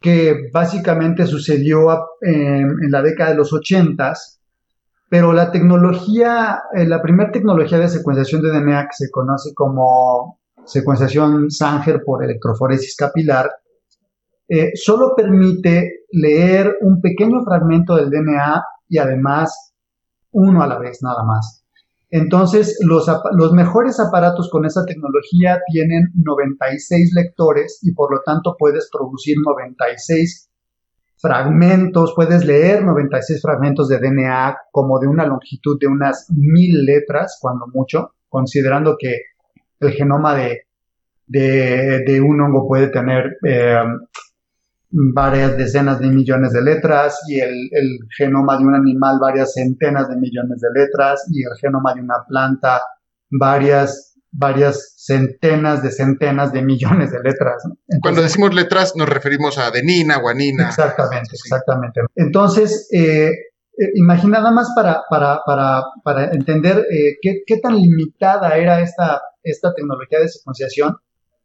que básicamente sucedió en, la década de los 80, pero la tecnología, eh, la primera tecnología de secuenciación de DNA que se conoce como secuenciación Sanger por electroforesis capilar, eh, solo permite leer un pequeño fragmento del DNA y además uno a la vez nada más. Entonces, los, mejores aparatos con esa tecnología tienen 96 lectores y por lo tanto puedes producir 96 fragmentos, puedes leer 96 fragmentos de DNA como de una longitud de unas mil letras, cuando mucho, considerando que el genoma de, de, un hongo puede tener eh, varias decenas de millones de letras y el, genoma de un animal varias centenas de millones de letras y el genoma de una planta varias, varias centenas de centenas de millones de letras. Cuando decimos letras nos referimos a adenina, guanina. Exactamente, exactamente. Entonces, eh, eh, imagina nada más para, para, para, para entender eh, qué, qué, tan limitada era esta, esta tecnología de secuenciación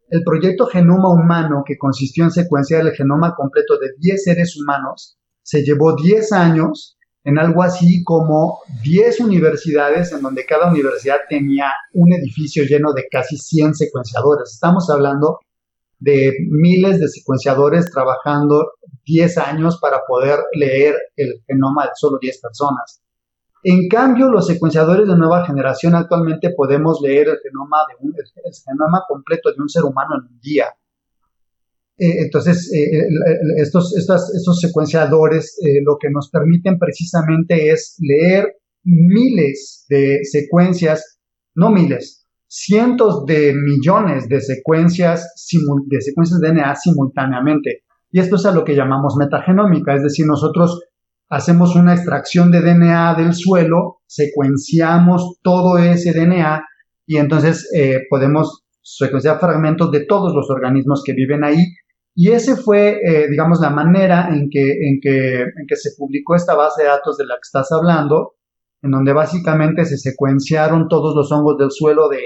el proyecto Genoma Humano, que consistió en secuenciar el genoma completo de 10 seres humanos, se llevó 10 años en algo así como 10 universidades, en donde cada universidad tenía un edificio lleno de casi 100 secuenciadores. Estamos hablando de miles de secuenciadores trabajando 10 años para poder leer el genoma de solo 10 personas. En cambio, los secuenciadores de nueva generación actualmente podemos leer el genoma, de un, genoma completo de un ser humano en un día. Eh, entonces, eh, estos, estos, secuenciadores eh, lo que nos permiten precisamente es leer miles de secuencias, no miles, cientos de millones de secuencias, de secuencias de DNA simultáneamente. Y esto es a lo que llamamos metagenómica, es decir, nosotros hacemos una extracción de DNA del suelo, secuenciamos todo ese DNA y entonces eh, podemos secuenciar fragmentos de todos los organismos que viven ahí. Y ese fue, eh, digamos, la manera en que, en, que, se publicó esta base de datos de la que estás hablando, en donde básicamente se secuenciaron todos los hongos del suelo de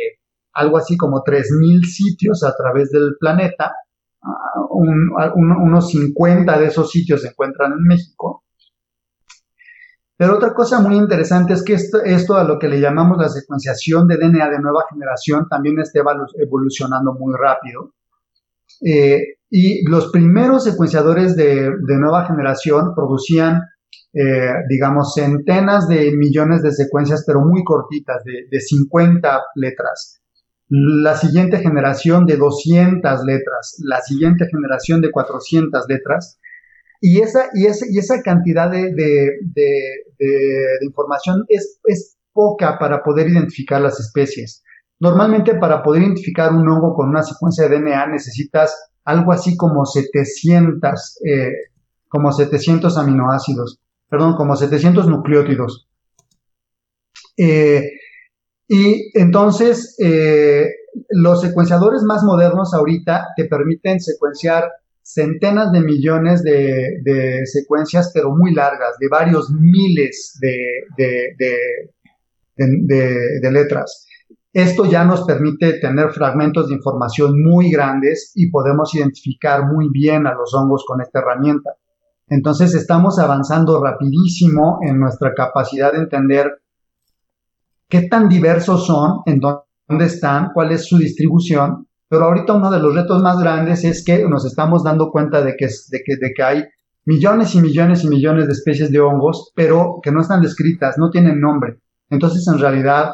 algo así como 3.000 sitios a través del planeta. Ah, unos 50 de esos sitios se encuentran en México. Pero otra cosa muy interesante es que esto, a lo que le llamamos la secuenciación de DNA de nueva generación también está evolucionando muy rápido. Eh, y los primeros secuenciadores de, nueva generación producían, eh, digamos, centenas de millones de secuencias, pero muy cortitas, de, de 50 letras. La siguiente generación de 200 letras, la siguiente generación de 400 letras, y esa, y y esa cantidad de, información es, es poca para poder identificar las especies. Normalmente para poder identificar un hongo con una secuencia de DNA necesitas algo así como 700, eh, como 700 aminoácidos, perdón, como 700 nucleótidos. Eh, y entonces, eh, los secuenciadores más modernos ahorita te permiten secuenciar centenas de millones de, secuencias, pero muy largas, de varios miles de, letras. Esto ya nos permite tener fragmentos de información muy grandes y podemos identificar muy bien a los hongos con esta herramienta. Entonces estamos avanzando rapidísimo en nuestra capacidad de entender qué tan diversos son, en dónde están, cuál es su distribución pero ahorita uno de los retos más grandes es que nos estamos dando cuenta de que, de de que hay millones y millones y millones de especies de hongos, pero que no están descritas, no tienen nombre. Entonces, en realidad,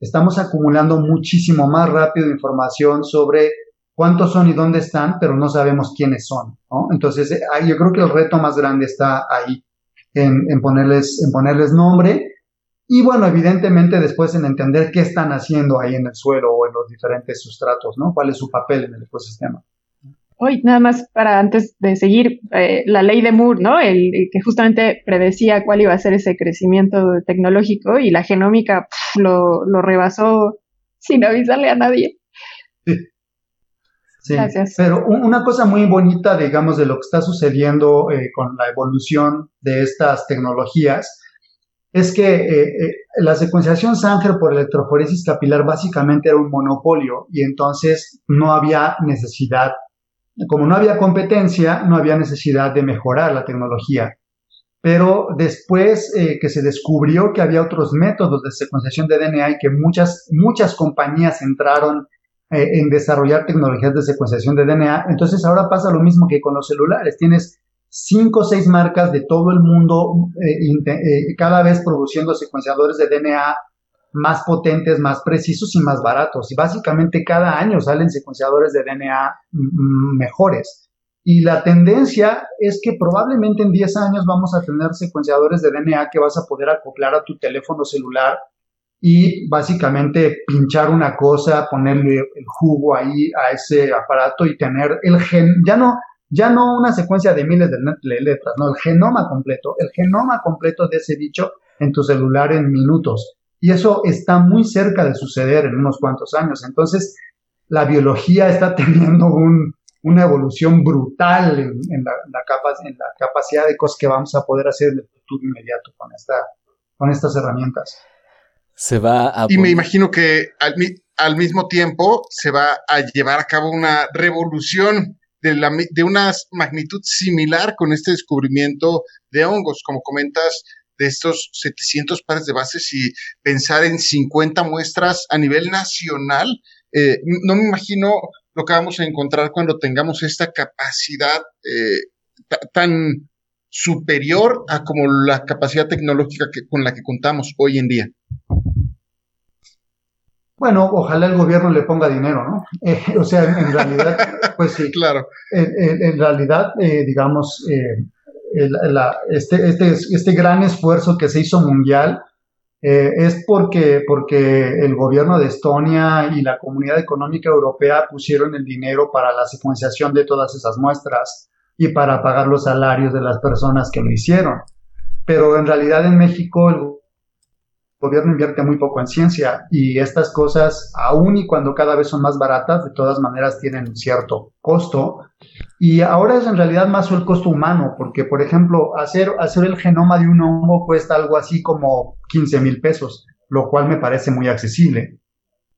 estamos acumulando muchísimo más rápido información sobre cuántos son y dónde están, pero no sabemos quiénes son. Entonces, eh, yo creo que el reto más grande está ahí, en, ponerles, en ponerles nombre y bueno, evidentemente después en entender qué están haciendo ahí en el suelo o en los diferentes sustratos, ¿no? ¿Cuál es su papel en el ecosistema? Hoy, nada más para antes de seguir, eh, la ley de Moore, ¿no? El, que justamente predecía cuál iba a ser ese crecimiento tecnológico y la genómica lo, lo, rebasó sin avisarle a nadie. Sí. sí. Gracias. Pero una cosa muy bonita, digamos, de lo que está sucediendo eh, con la evolución de estas tecnologías es que eh, eh, la secuenciación Sanger por electroforesis capilar básicamente era un monopolio y entonces no había necesidad, como no había competencia, no había necesidad de mejorar la tecnología. Pero después eh, que se descubrió que había otros métodos de secuenciación de DNA y que muchas, muchas compañías entraron en desarrollar tecnologías de secuenciación de DNA, entonces ahora pasa lo mismo que con los celulares. Tienes cinco o seis marcas de todo el mundo eh, eh, cada vez produciendo secuenciadores de DNA más potentes, más precisos y más baratos. Y básicamente cada año salen secuenciadores de DNA mejores. Y la tendencia es que probablemente en 10 años vamos a tener secuenciadores de DNA que vas a poder acoplar a tu teléfono celular y básicamente pinchar una cosa, ponerle el jugo ahí a ese aparato y tener el gen, ya no, ya no una secuencia de miles de letras, no, el genoma completo, el genoma completo de ese bicho en tu celular en minutos. Y eso está muy cerca de suceder en unos cuantos años. Entonces, la biología está teniendo una evolución brutal en, la, en, la, capacidad de cosas que vamos a poder hacer en el futuro inmediato con, esta, con estas herramientas. Se va Y me imagino que al, al mismo tiempo se va a llevar a cabo una revolución de, la, de una magnitud similar con este descubrimiento de hongos, como comentas, de estos 700 pares de bases y pensar en 50 muestras a nivel nacional. Eh, no me imagino lo que vamos a encontrar cuando tengamos esta capacidad eh, tan superior a como la capacidad tecnológica que, con la que contamos hoy en día. Bueno, ojalá el gobierno le ponga dinero, ¿no? Eh, o sea, en, realidad, pues sí. claro. En, realidad, eh, digamos, eh, este, este, este, gran esfuerzo que se hizo mundial es porque, porque el gobierno de Estonia y la Comunidad Económica Europea pusieron el dinero para la secuenciación de todas esas muestras y para pagar los salarios de las personas que lo hicieron. Pero en realidad en México el gobierno invierte muy poco en ciencia y estas cosas, aun y cuando cada vez son más baratas, de todas maneras tienen cierto costo. Y ahora es en realidad más el costo humano, porque por ejemplo, hacer, hacer el genoma de un hongo cuesta algo así como 15 mil pesos, lo cual me parece muy accesible.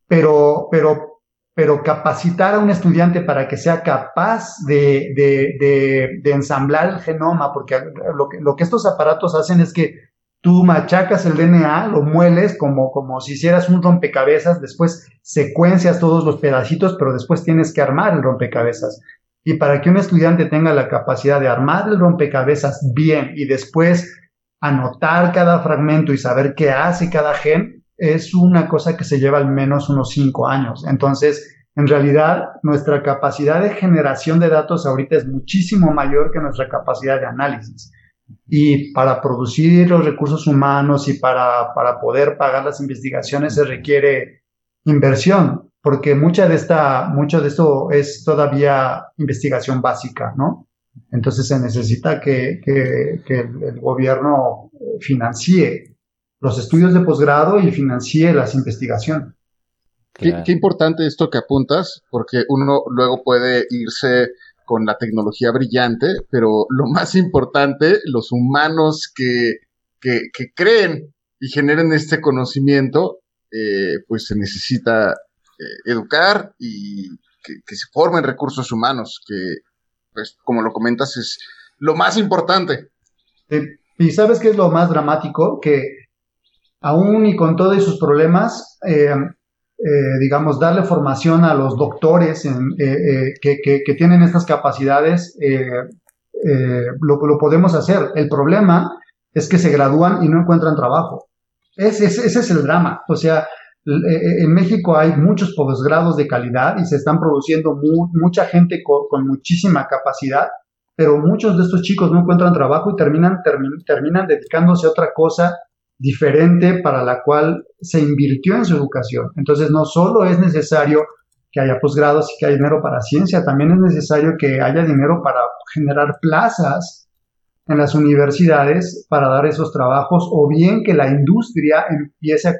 Pero, pero, pero capacitar a un estudiante para que sea capaz de, de, de, ensamblar el genoma, porque lo que, lo que estos aparatos hacen es que tú machacas el DNA, lo mueles como, como si hicieras un rompecabezas, después secuencias todos los pedacitos, pero después tienes que armar el rompecabezas. Y para que un estudiante tenga la capacidad de armar el rompecabezas bien y después anotar cada fragmento y saber qué hace cada gen, es una cosa que se lleva al menos unos cinco años. Entonces, en realidad, nuestra capacidad de generación de datos ahorita es muchísimo mayor que nuestra capacidad de análisis. Y para producir los recursos humanos y para, para poder pagar las investigaciones se requiere inversión, porque mucha de esta, mucho de esto es todavía investigación básica, ¿no? Entonces se necesita que, que, que el, gobierno financie los estudios de posgrado y financie las investigaciones. Qué, qué, importante esto que apuntas, porque uno luego puede irse con la tecnología brillante, pero lo más importante, los humanos que, que, creen y generen este conocimiento, eh, pues se necesita eh, educar y que, se formen recursos humanos, que, pues, como lo comentas, es lo más importante. y sabes qué es lo más dramático, que aún y con todos sus problemas, eh, eh, digamos, darle formación a los doctores en, eh, eh, que, tienen estas capacidades, lo, podemos hacer. El problema es que se gradúan y no encuentran trabajo. Ese, ese, es el drama. O sea, en México hay muchos posgrados de calidad y se están produciendo mucha gente con, muchísima capacidad, pero muchos de estos chicos no encuentran trabajo y terminan, terminan dedicándose a otra cosa diferente para la cual se invirtió en su educación. Entonces, no solo es necesario que haya posgrados y que haya dinero para ciencia, también es necesario que haya dinero para generar plazas en las universidades para dar esos trabajos o bien que la industria empiece a,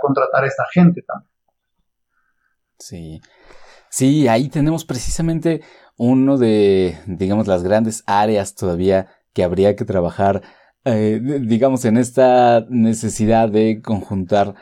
contratar a esta gente también. Sí. Sí, ahí tenemos precisamente uno de, digamos, las grandes áreas todavía que habría que trabajar eh, digamos, en esta necesidad de conjuntar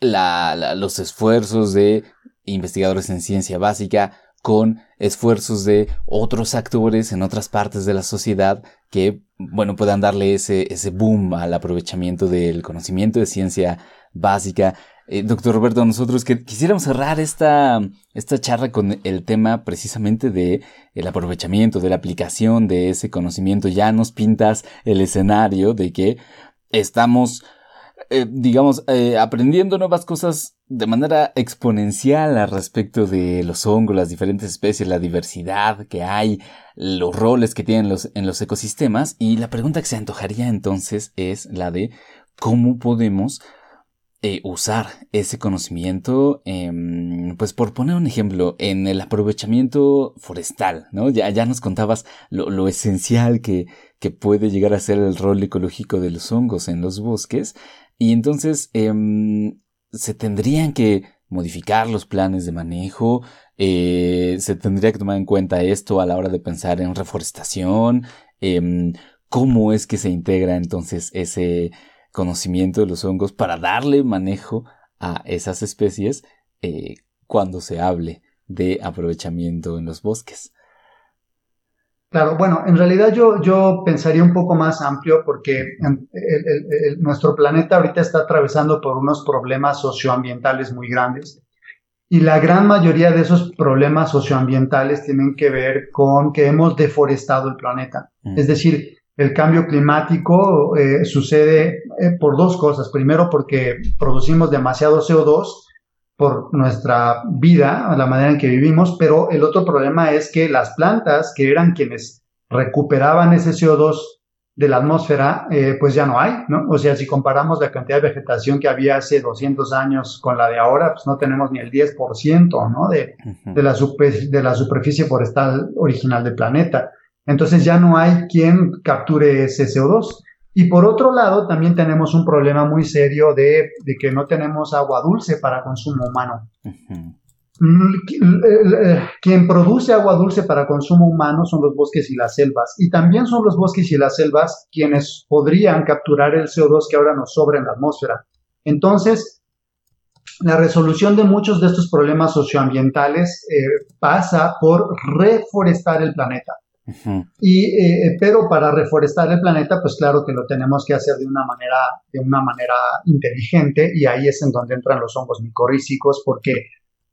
los esfuerzos de investigadores en ciencia básica con esfuerzos de otros actores en otras partes de la sociedad que, bueno, puedan darle ese, ese boom al aprovechamiento del conocimiento de ciencia básica eh, doctor Roberto, nosotros que quisiéramos cerrar esta, esta charla con el tema precisamente de aprovechamiento, de la aplicación de ese conocimiento. Ya nos pintas el escenario de que estamos, eh, digamos, eh, aprendiendo nuevas cosas de manera exponencial al respecto de los hongos, las diferentes especies, la diversidad que hay, los roles que tienen los, en los ecosistemas. Y la pregunta que se antojaría entonces es la de cómo podemos eh, usar ese conocimiento, em, pues por poner un ejemplo, en el aprovechamiento forestal. Ya, ya nos contabas lo, esencial que, que, puede llegar a ser el rol ecológico de los hongos en los bosques, y entonces em, se tendrían que modificar los planes de manejo, eh, se tendría que tomar en cuenta esto a la hora de pensar en reforestación, em, cómo es que se integra entonces ese conocimiento de los hongos para darle manejo a esas especies eh, cuando se hable de aprovechamiento en los bosques. Claro, bueno, en realidad yo, yo pensaría un poco más amplio porque nuestro planeta ahorita está atravesando por unos problemas socioambientales muy grandes y la gran mayoría de esos problemas socioambientales tienen que ver con que hemos deforestado el planeta. Mm. Es decir, el cambio climático eh, sucede eh, por dos cosas. Primero, porque producimos demasiado CO2 por nuestra vida, la manera en que vivimos, pero el otro problema es que las plantas, que eran quienes recuperaban ese CO2 de la atmósfera, eh, pues ya no hay, ¿no? O sea, si comparamos la cantidad de vegetación que había hace 200 años con la de ahora, pues no tenemos ni el 10%, ¿no? De, de, la, de la superficie forestal original del planeta. Entonces ya no hay quien capture ese CO2. Y por otro lado, también tenemos un problema muy serio de, que no tenemos agua dulce para consumo humano. Quien produce agua dulce para consumo humano son los bosques y las selvas. Y también son los bosques y las selvas quienes podrían capturar el CO2 que ahora nos sobra en la atmósfera. Entonces, la resolución de muchos de estos problemas socioambientales eh, pasa por reforestar el planeta. Y, eh, pero para reforestar el planeta, pues claro que lo tenemos que hacer de una manera, de una manera inteligente y ahí es en donde entran los hongos micorrícicos porque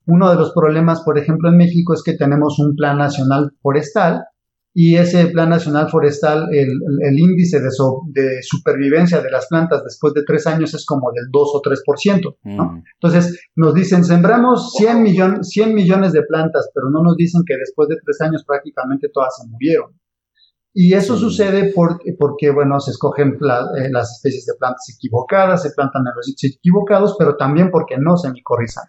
uno de los problemas, por ejemplo, en México es que tenemos un plan nacional forestal y ese plan nacional forestal, el, índice de, de, supervivencia de las plantas después de tres años es como del 2 o 3%. ¿no? Mm. Entonces nos dicen, sembramos 100, millón, 100 millones de plantas, pero no nos dicen que después de tres años prácticamente todas se murieron. Y eso mm. sucede porque, porque, bueno, se escogen eh, las especies de plantas equivocadas, se plantan en los sitios equivocados, pero también porque no se micorrizan.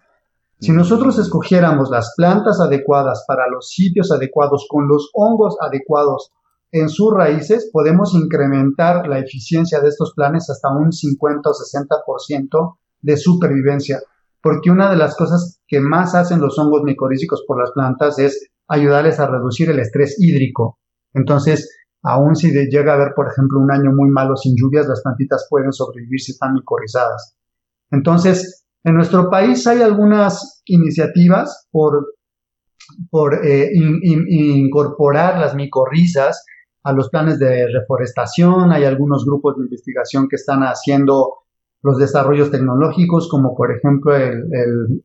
Si nosotros escogiéramos las plantas adecuadas para los sitios adecuados con los hongos adecuados en sus raíces, podemos incrementar la eficiencia de estos planes hasta un 50 o 60% de supervivencia. Porque una de las cosas que más hacen los hongos micorrízicos por las plantas es ayudarles a reducir el estrés hídrico. Entonces, aun si llega a haber, por ejemplo, un año muy malo sin lluvias, las plantitas pueden sobrevivir si están micorrizadas. Entonces, en nuestro país hay algunas iniciativas por, eh, incorporar las micorrizas a los planes de reforestación. Hay algunos grupos de investigación que están haciendo los desarrollos tecnológicos, como por ejemplo el,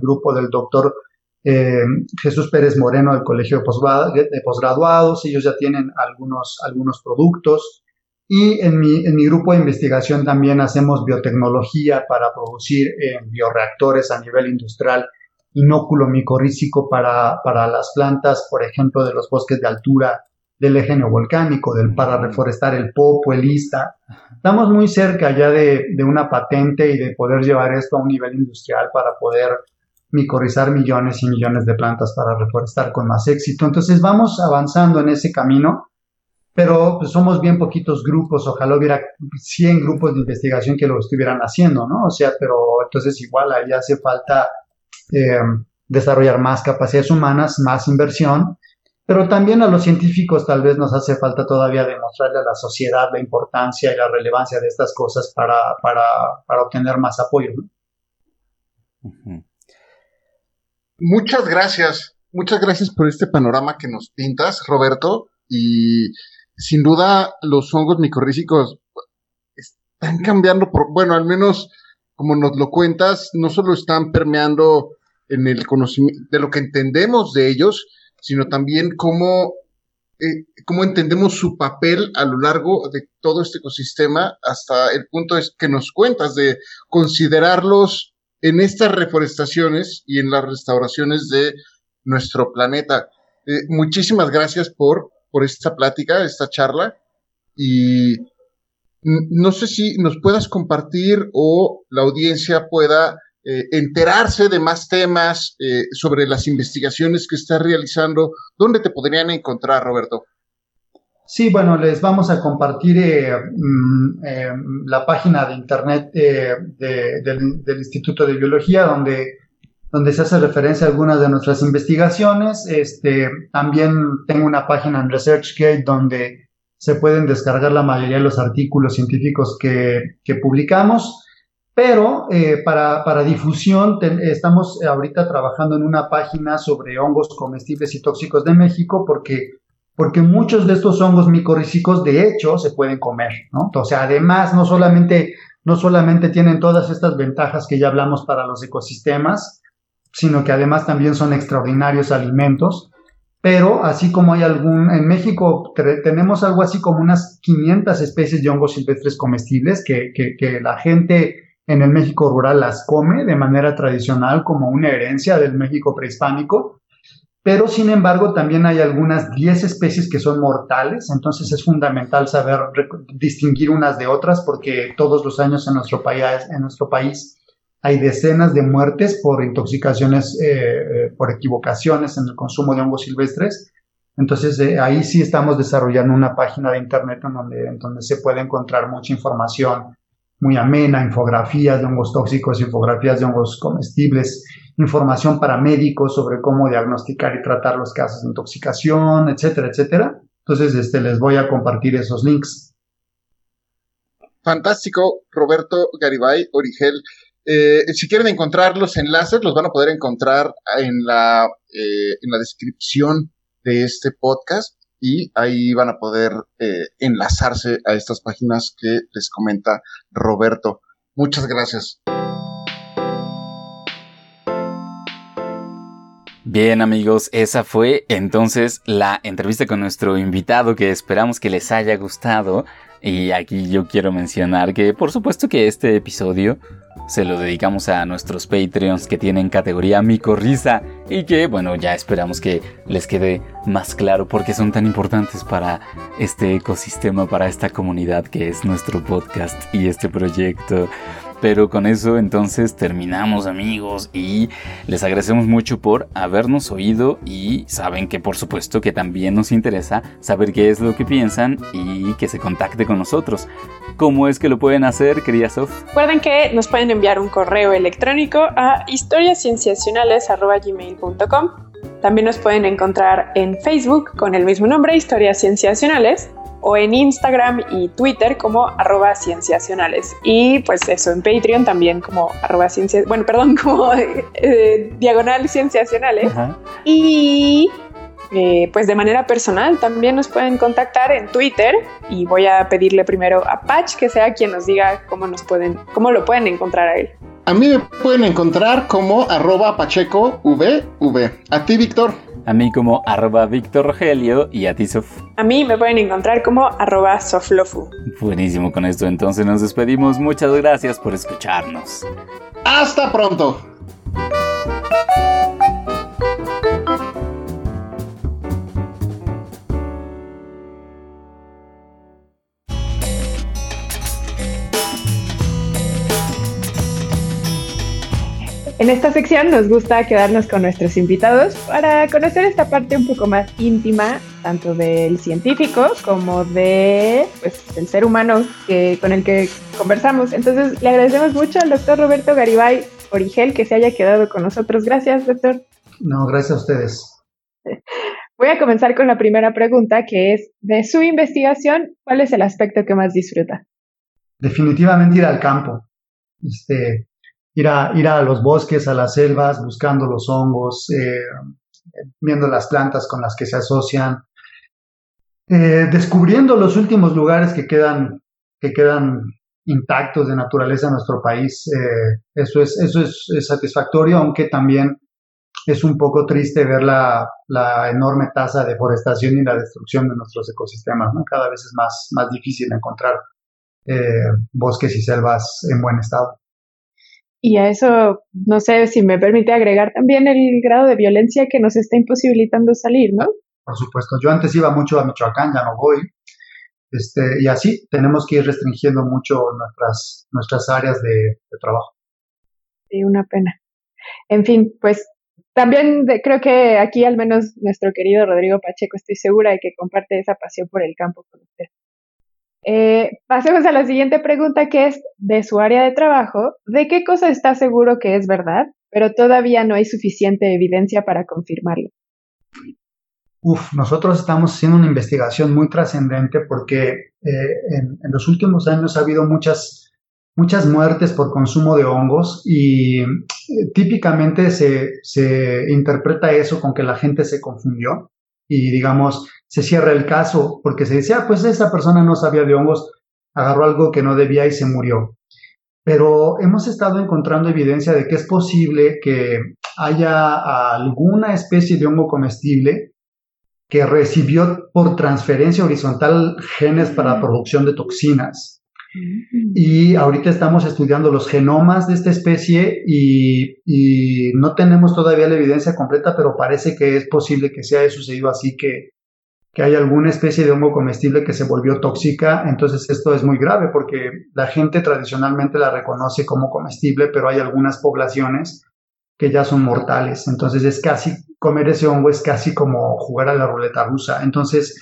grupo del doctor eh, Jesús Pérez Moreno del Colegio de Posgraduados. Ellos ya tienen algunos, algunos productos. Y en mi, en mi grupo de investigación también hacemos biotecnología para producir en bioreactores a nivel industrial inóculo micorrícico para, para las plantas, por ejemplo, de los bosques de altura del eje neovolcánico, del, para reforestar el popo, el ista. Estamos muy cerca ya de, de, una patente y de poder llevar esto a un nivel industrial para poder micorrizar millones y millones de plantas para reforestar con más éxito. Entonces vamos avanzando en ese camino pero pues, somos bien poquitos grupos, ojalá hubiera 100 grupos de investigación que lo estuvieran haciendo, ¿no? O sea, pero entonces igual ahí hace falta eh, desarrollar más capacidades humanas, más inversión, pero también a los científicos tal vez nos hace falta todavía demostrarle a la sociedad la importancia y la relevancia de estas cosas para, para, para obtener más apoyo. ¿no? Muchas gracias, muchas gracias por este panorama que nos pintas, Roberto, y sin duda los hongos micorrízicos están cambiando, por, bueno, al menos como nos lo cuentas, no solo están permeando en el conocimiento de lo que entendemos de ellos, sino también cómo, eh, cómo entendemos su papel a lo largo de todo este ecosistema hasta el punto es que nos cuentas de considerarlos en estas reforestaciones y en las restauraciones de nuestro planeta. Eh, muchísimas gracias por por esta plática, esta charla. Y no sé si nos puedas compartir o la audiencia pueda eh, enterarse de más temas eh, sobre las investigaciones que estás realizando. ¿Dónde te podrían encontrar, Roberto? Sí, bueno, les vamos a compartir eh, mm, la página de internet del, del, Instituto de Biología, donde donde se hace referencia a algunas de nuestras investigaciones. Este, también tengo una página en ResearchGate donde se pueden descargar la mayoría de los artículos científicos que, que publicamos. Pero eh, para, para, difusión estamos ahorita trabajando en una página sobre hongos comestibles y tóxicos de México porque, porque muchos de estos hongos micorrízicos de hecho se pueden comer, ¿no? O además no solamente, no solamente tienen todas estas ventajas que ya hablamos para los ecosistemas, sino que además también son extraordinarios alimentos. Pero así como hay algún, en México tenemos algo así como unas 500 especies de hongos silvestres comestibles que, que, la gente en el México rural las come de manera tradicional como una herencia del México prehispánico. Pero sin embargo también hay algunas 10 especies que son mortales, entonces es fundamental saber distinguir unas de otras porque todos los años en nuestro país, en nuestro país hay decenas de muertes por intoxicaciones, eh, eh, por equivocaciones en el consumo de hongos silvestres. Entonces eh, ahí sí estamos desarrollando una página de internet en donde, se puede encontrar mucha información muy amena, infografías de hongos tóxicos, infografías de hongos comestibles, información para médicos sobre cómo diagnosticar y tratar los casos de intoxicación, etcétera, etcétera. Entonces, este, les voy a compartir esos links. Fantástico, Roberto Garibay, Origel. Eh, si quieren encontrar los enlaces, los van a poder encontrar en la, eh, en la descripción de este podcast y ahí van a poder eh, enlazarse a estas páginas que les comenta Roberto. Muchas gracias. Bien amigos, esa fue entonces la entrevista con nuestro invitado que esperamos que les haya gustado. Y aquí yo quiero mencionar que por supuesto que este episodio se lo dedicamos a nuestros Patreons que tienen categoría Micorrisa y que bueno ya esperamos que les quede más claro por qué son tan importantes para este ecosistema, para esta comunidad que es nuestro podcast y este proyecto. Pero con eso entonces terminamos amigos y les agradecemos mucho por habernos oído y saben que por supuesto que también nos interesa saber qué es lo que piensan y que se contacte con nosotros. ¿Cómo es que lo pueden hacer, querida Sof? Recuerden que nos pueden enviar un correo electrónico a historiascienciacionales.gmail.com También nos pueden encontrar en Facebook con el mismo nombre, Historias Cienciacionales o en Instagram y Twitter como arroba cienciacionales. Y pues eso, en Patreon también como arroba ciencias, bueno, perdón, como eh, diagonal cienciacionales. Y eh, pues de manera personal también nos pueden contactar en Twitter y voy a pedirle primero a Patch que sea quien nos diga cómo nos pueden, cómo lo pueden encontrar a él. A mí me pueden encontrar como arroba pacheco vv. A ti, Víctor. A mí como arroba Víctor Rogelio y a ti, Sof. A mí me pueden encontrar como arroba Soflofu. Buenísimo con esto, entonces nos despedimos. Muchas gracias por escucharnos. Hasta pronto. En esta sección nos gusta quedarnos con nuestros invitados para conocer esta parte un poco más íntima, tanto del científico como de pues, del ser humano que, con el que conversamos. Entonces le agradecemos mucho al doctor Roberto Garibay Origel que se haya quedado con nosotros. Gracias, doctor. No, gracias a ustedes. Voy a comenzar con la primera pregunta, que es, de su investigación, ¿cuál es el aspecto que más disfruta? Definitivamente ir al campo. Este, ir a, ir a los bosques, a las selvas, buscando los hongos, eh, viendo las plantas con las que se asocian, eh, descubriendo los últimos lugares que quedan, que quedan intactos de naturaleza en nuestro país. Eh, eso es, eso es, satisfactorio, aunque también es un poco triste ver la, la, enorme tasa de deforestación y la destrucción de nuestros ecosistemas. Cada vez es más, más difícil encontrar bosques y selvas en buen estado. Y a eso, no sé si me permite agregar también el grado de violencia que nos está imposibilitando salir, ¿no? Por supuesto, yo antes iba mucho a Michoacán, ya no voy. Este, y así tenemos que ir restringiendo mucho nuestras, nuestras áreas de, trabajo. Sí, una pena. En fin, pues también creo que aquí al menos nuestro querido Rodrigo Pacheco estoy segura de que comparte esa pasión por el campo con usted. Eh, pasemos a la siguiente pregunta que es de su área de trabajo. ¿De qué cosa está seguro que es verdad, pero todavía no hay suficiente evidencia para confirmarlo? Uf, nosotros estamos haciendo una investigación muy trascendente porque eh, en, los últimos años ha habido muchas, muchas muertes por consumo de hongos y eh, típicamente se, se interpreta eso con que la gente se confundió y digamos se cierra el caso porque se decía, ah, pues esa persona no sabía de hongos, agarró algo que no debía y se murió. Pero hemos estado encontrando evidencia de que es posible que haya alguna especie de hongo comestible que recibió por transferencia horizontal genes para la producción de toxinas. Y ahorita estamos estudiando los genomas de esta especie y, y, no tenemos todavía la evidencia completa, pero parece que es posible que se haya sucedido así, que, que hay alguna especie de hongo comestible que se volvió tóxica. Entonces esto es muy grave porque la gente tradicionalmente la reconoce como comestible, pero hay algunas poblaciones que ya son mortales. Entonces es casi, comer ese hongo es casi como jugar a la ruleta rusa. Entonces,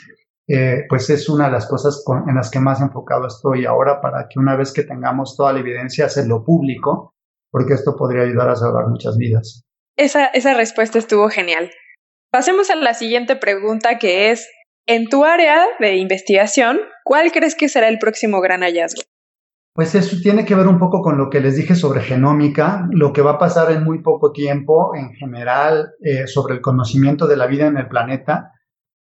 eh, pues es una de las cosas en las que más enfocado estoy ahora para que una vez que tengamos toda la evidencia, hacerlo público, porque esto podría ayudar a salvar muchas vidas. Esa, esa respuesta estuvo genial. Pasemos a la siguiente pregunta que es, en tu área de investigación, ¿cuál crees que será el próximo gran hallazgo? Pues eso tiene que ver un poco con lo que les dije sobre genómica, lo que va a pasar en muy poco tiempo en general eh, sobre el conocimiento de la vida en el planeta,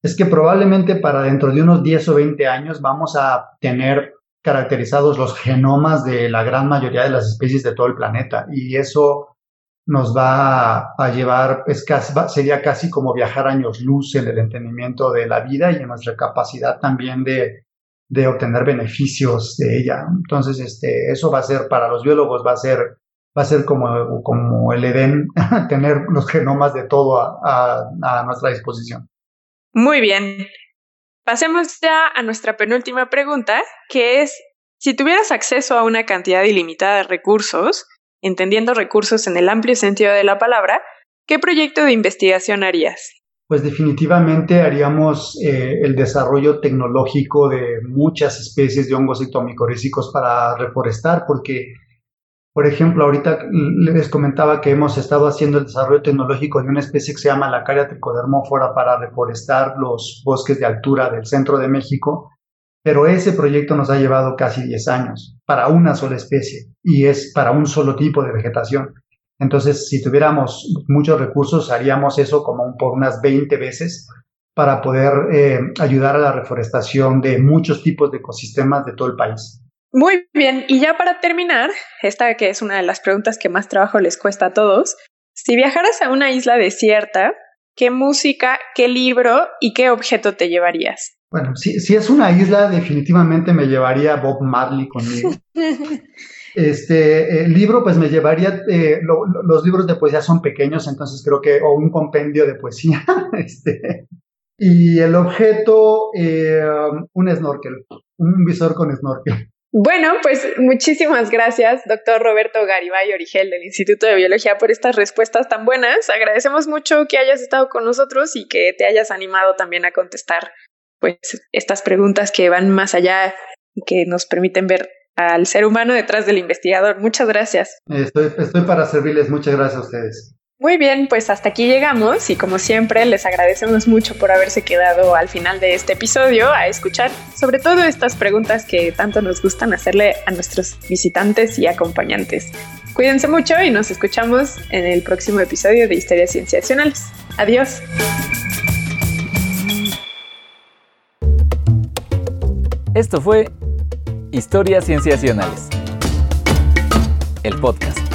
es que probablemente para dentro de unos 10 o 20 años vamos a tener caracterizados los genomas de la gran mayoría de las especies de todo el planeta y eso nos va a llevar, es casi, sería casi como viajar años luz en el entendimiento de la vida y en nuestra capacidad también de de obtener beneficios de ella. Entonces, este, eso va a ser para los biólogos, va a ser, va a ser como, como el Edén, tener los genomas de todo a, a nuestra disposición. Muy bien. Pasemos ya a nuestra penúltima pregunta, que es, si tuvieras acceso a una cantidad ilimitada de recursos, entendiendo recursos en el amplio sentido de la palabra, ¿qué proyecto de investigación harías? pues definitivamente haríamos eh, el desarrollo tecnológico de muchas especies de hongos ectomicorrízicos para reforestar, porque, por ejemplo, ahorita les comentaba que hemos estado haciendo el desarrollo tecnológico de una especie que se llama la caria tricodermófora para reforestar los bosques de altura del centro de México, pero ese proyecto nos ha llevado casi 10 años para una sola especie y es para un solo tipo de vegetación. Entonces, si tuviéramos muchos recursos, haríamos eso como por unas 20 veces para poder eh, ayudar a la reforestación de muchos tipos de ecosistemas de todo el país. Muy bien, y ya para terminar, esta que es una de las preguntas que más trabajo les cuesta a todos, si viajaras a una isla desierta, ¿qué música, qué libro y qué objeto te llevarías? Bueno, si, si es una isla, definitivamente me llevaría Bob Marley conmigo. Este el libro, pues me llevaría, eh, los libros de poesía son pequeños, entonces creo que, o un compendio de poesía, este, y el objeto, eh, un snorkel, un visor con snorkel. Bueno, pues muchísimas gracias, doctor Roberto Garibay Origel del Instituto de Biología, por estas respuestas tan buenas. Agradecemos mucho que hayas estado con nosotros y que te hayas animado también a contestar pues estas preguntas que van más allá y que nos permiten ver al ser humano detrás del investigador. Muchas gracias. Estoy, estoy para servirles. Muchas gracias a ustedes. Muy bien, pues hasta aquí llegamos y como siempre les agradecemos mucho por haberse quedado al final de este episodio a escuchar sobre todo estas preguntas que tanto nos gustan hacerle a nuestros visitantes y acompañantes. Cuídense mucho y nos escuchamos en el próximo episodio de Historias Cienciacionales. Adiós. Esto fue Historias Cienciacionales. El podcast.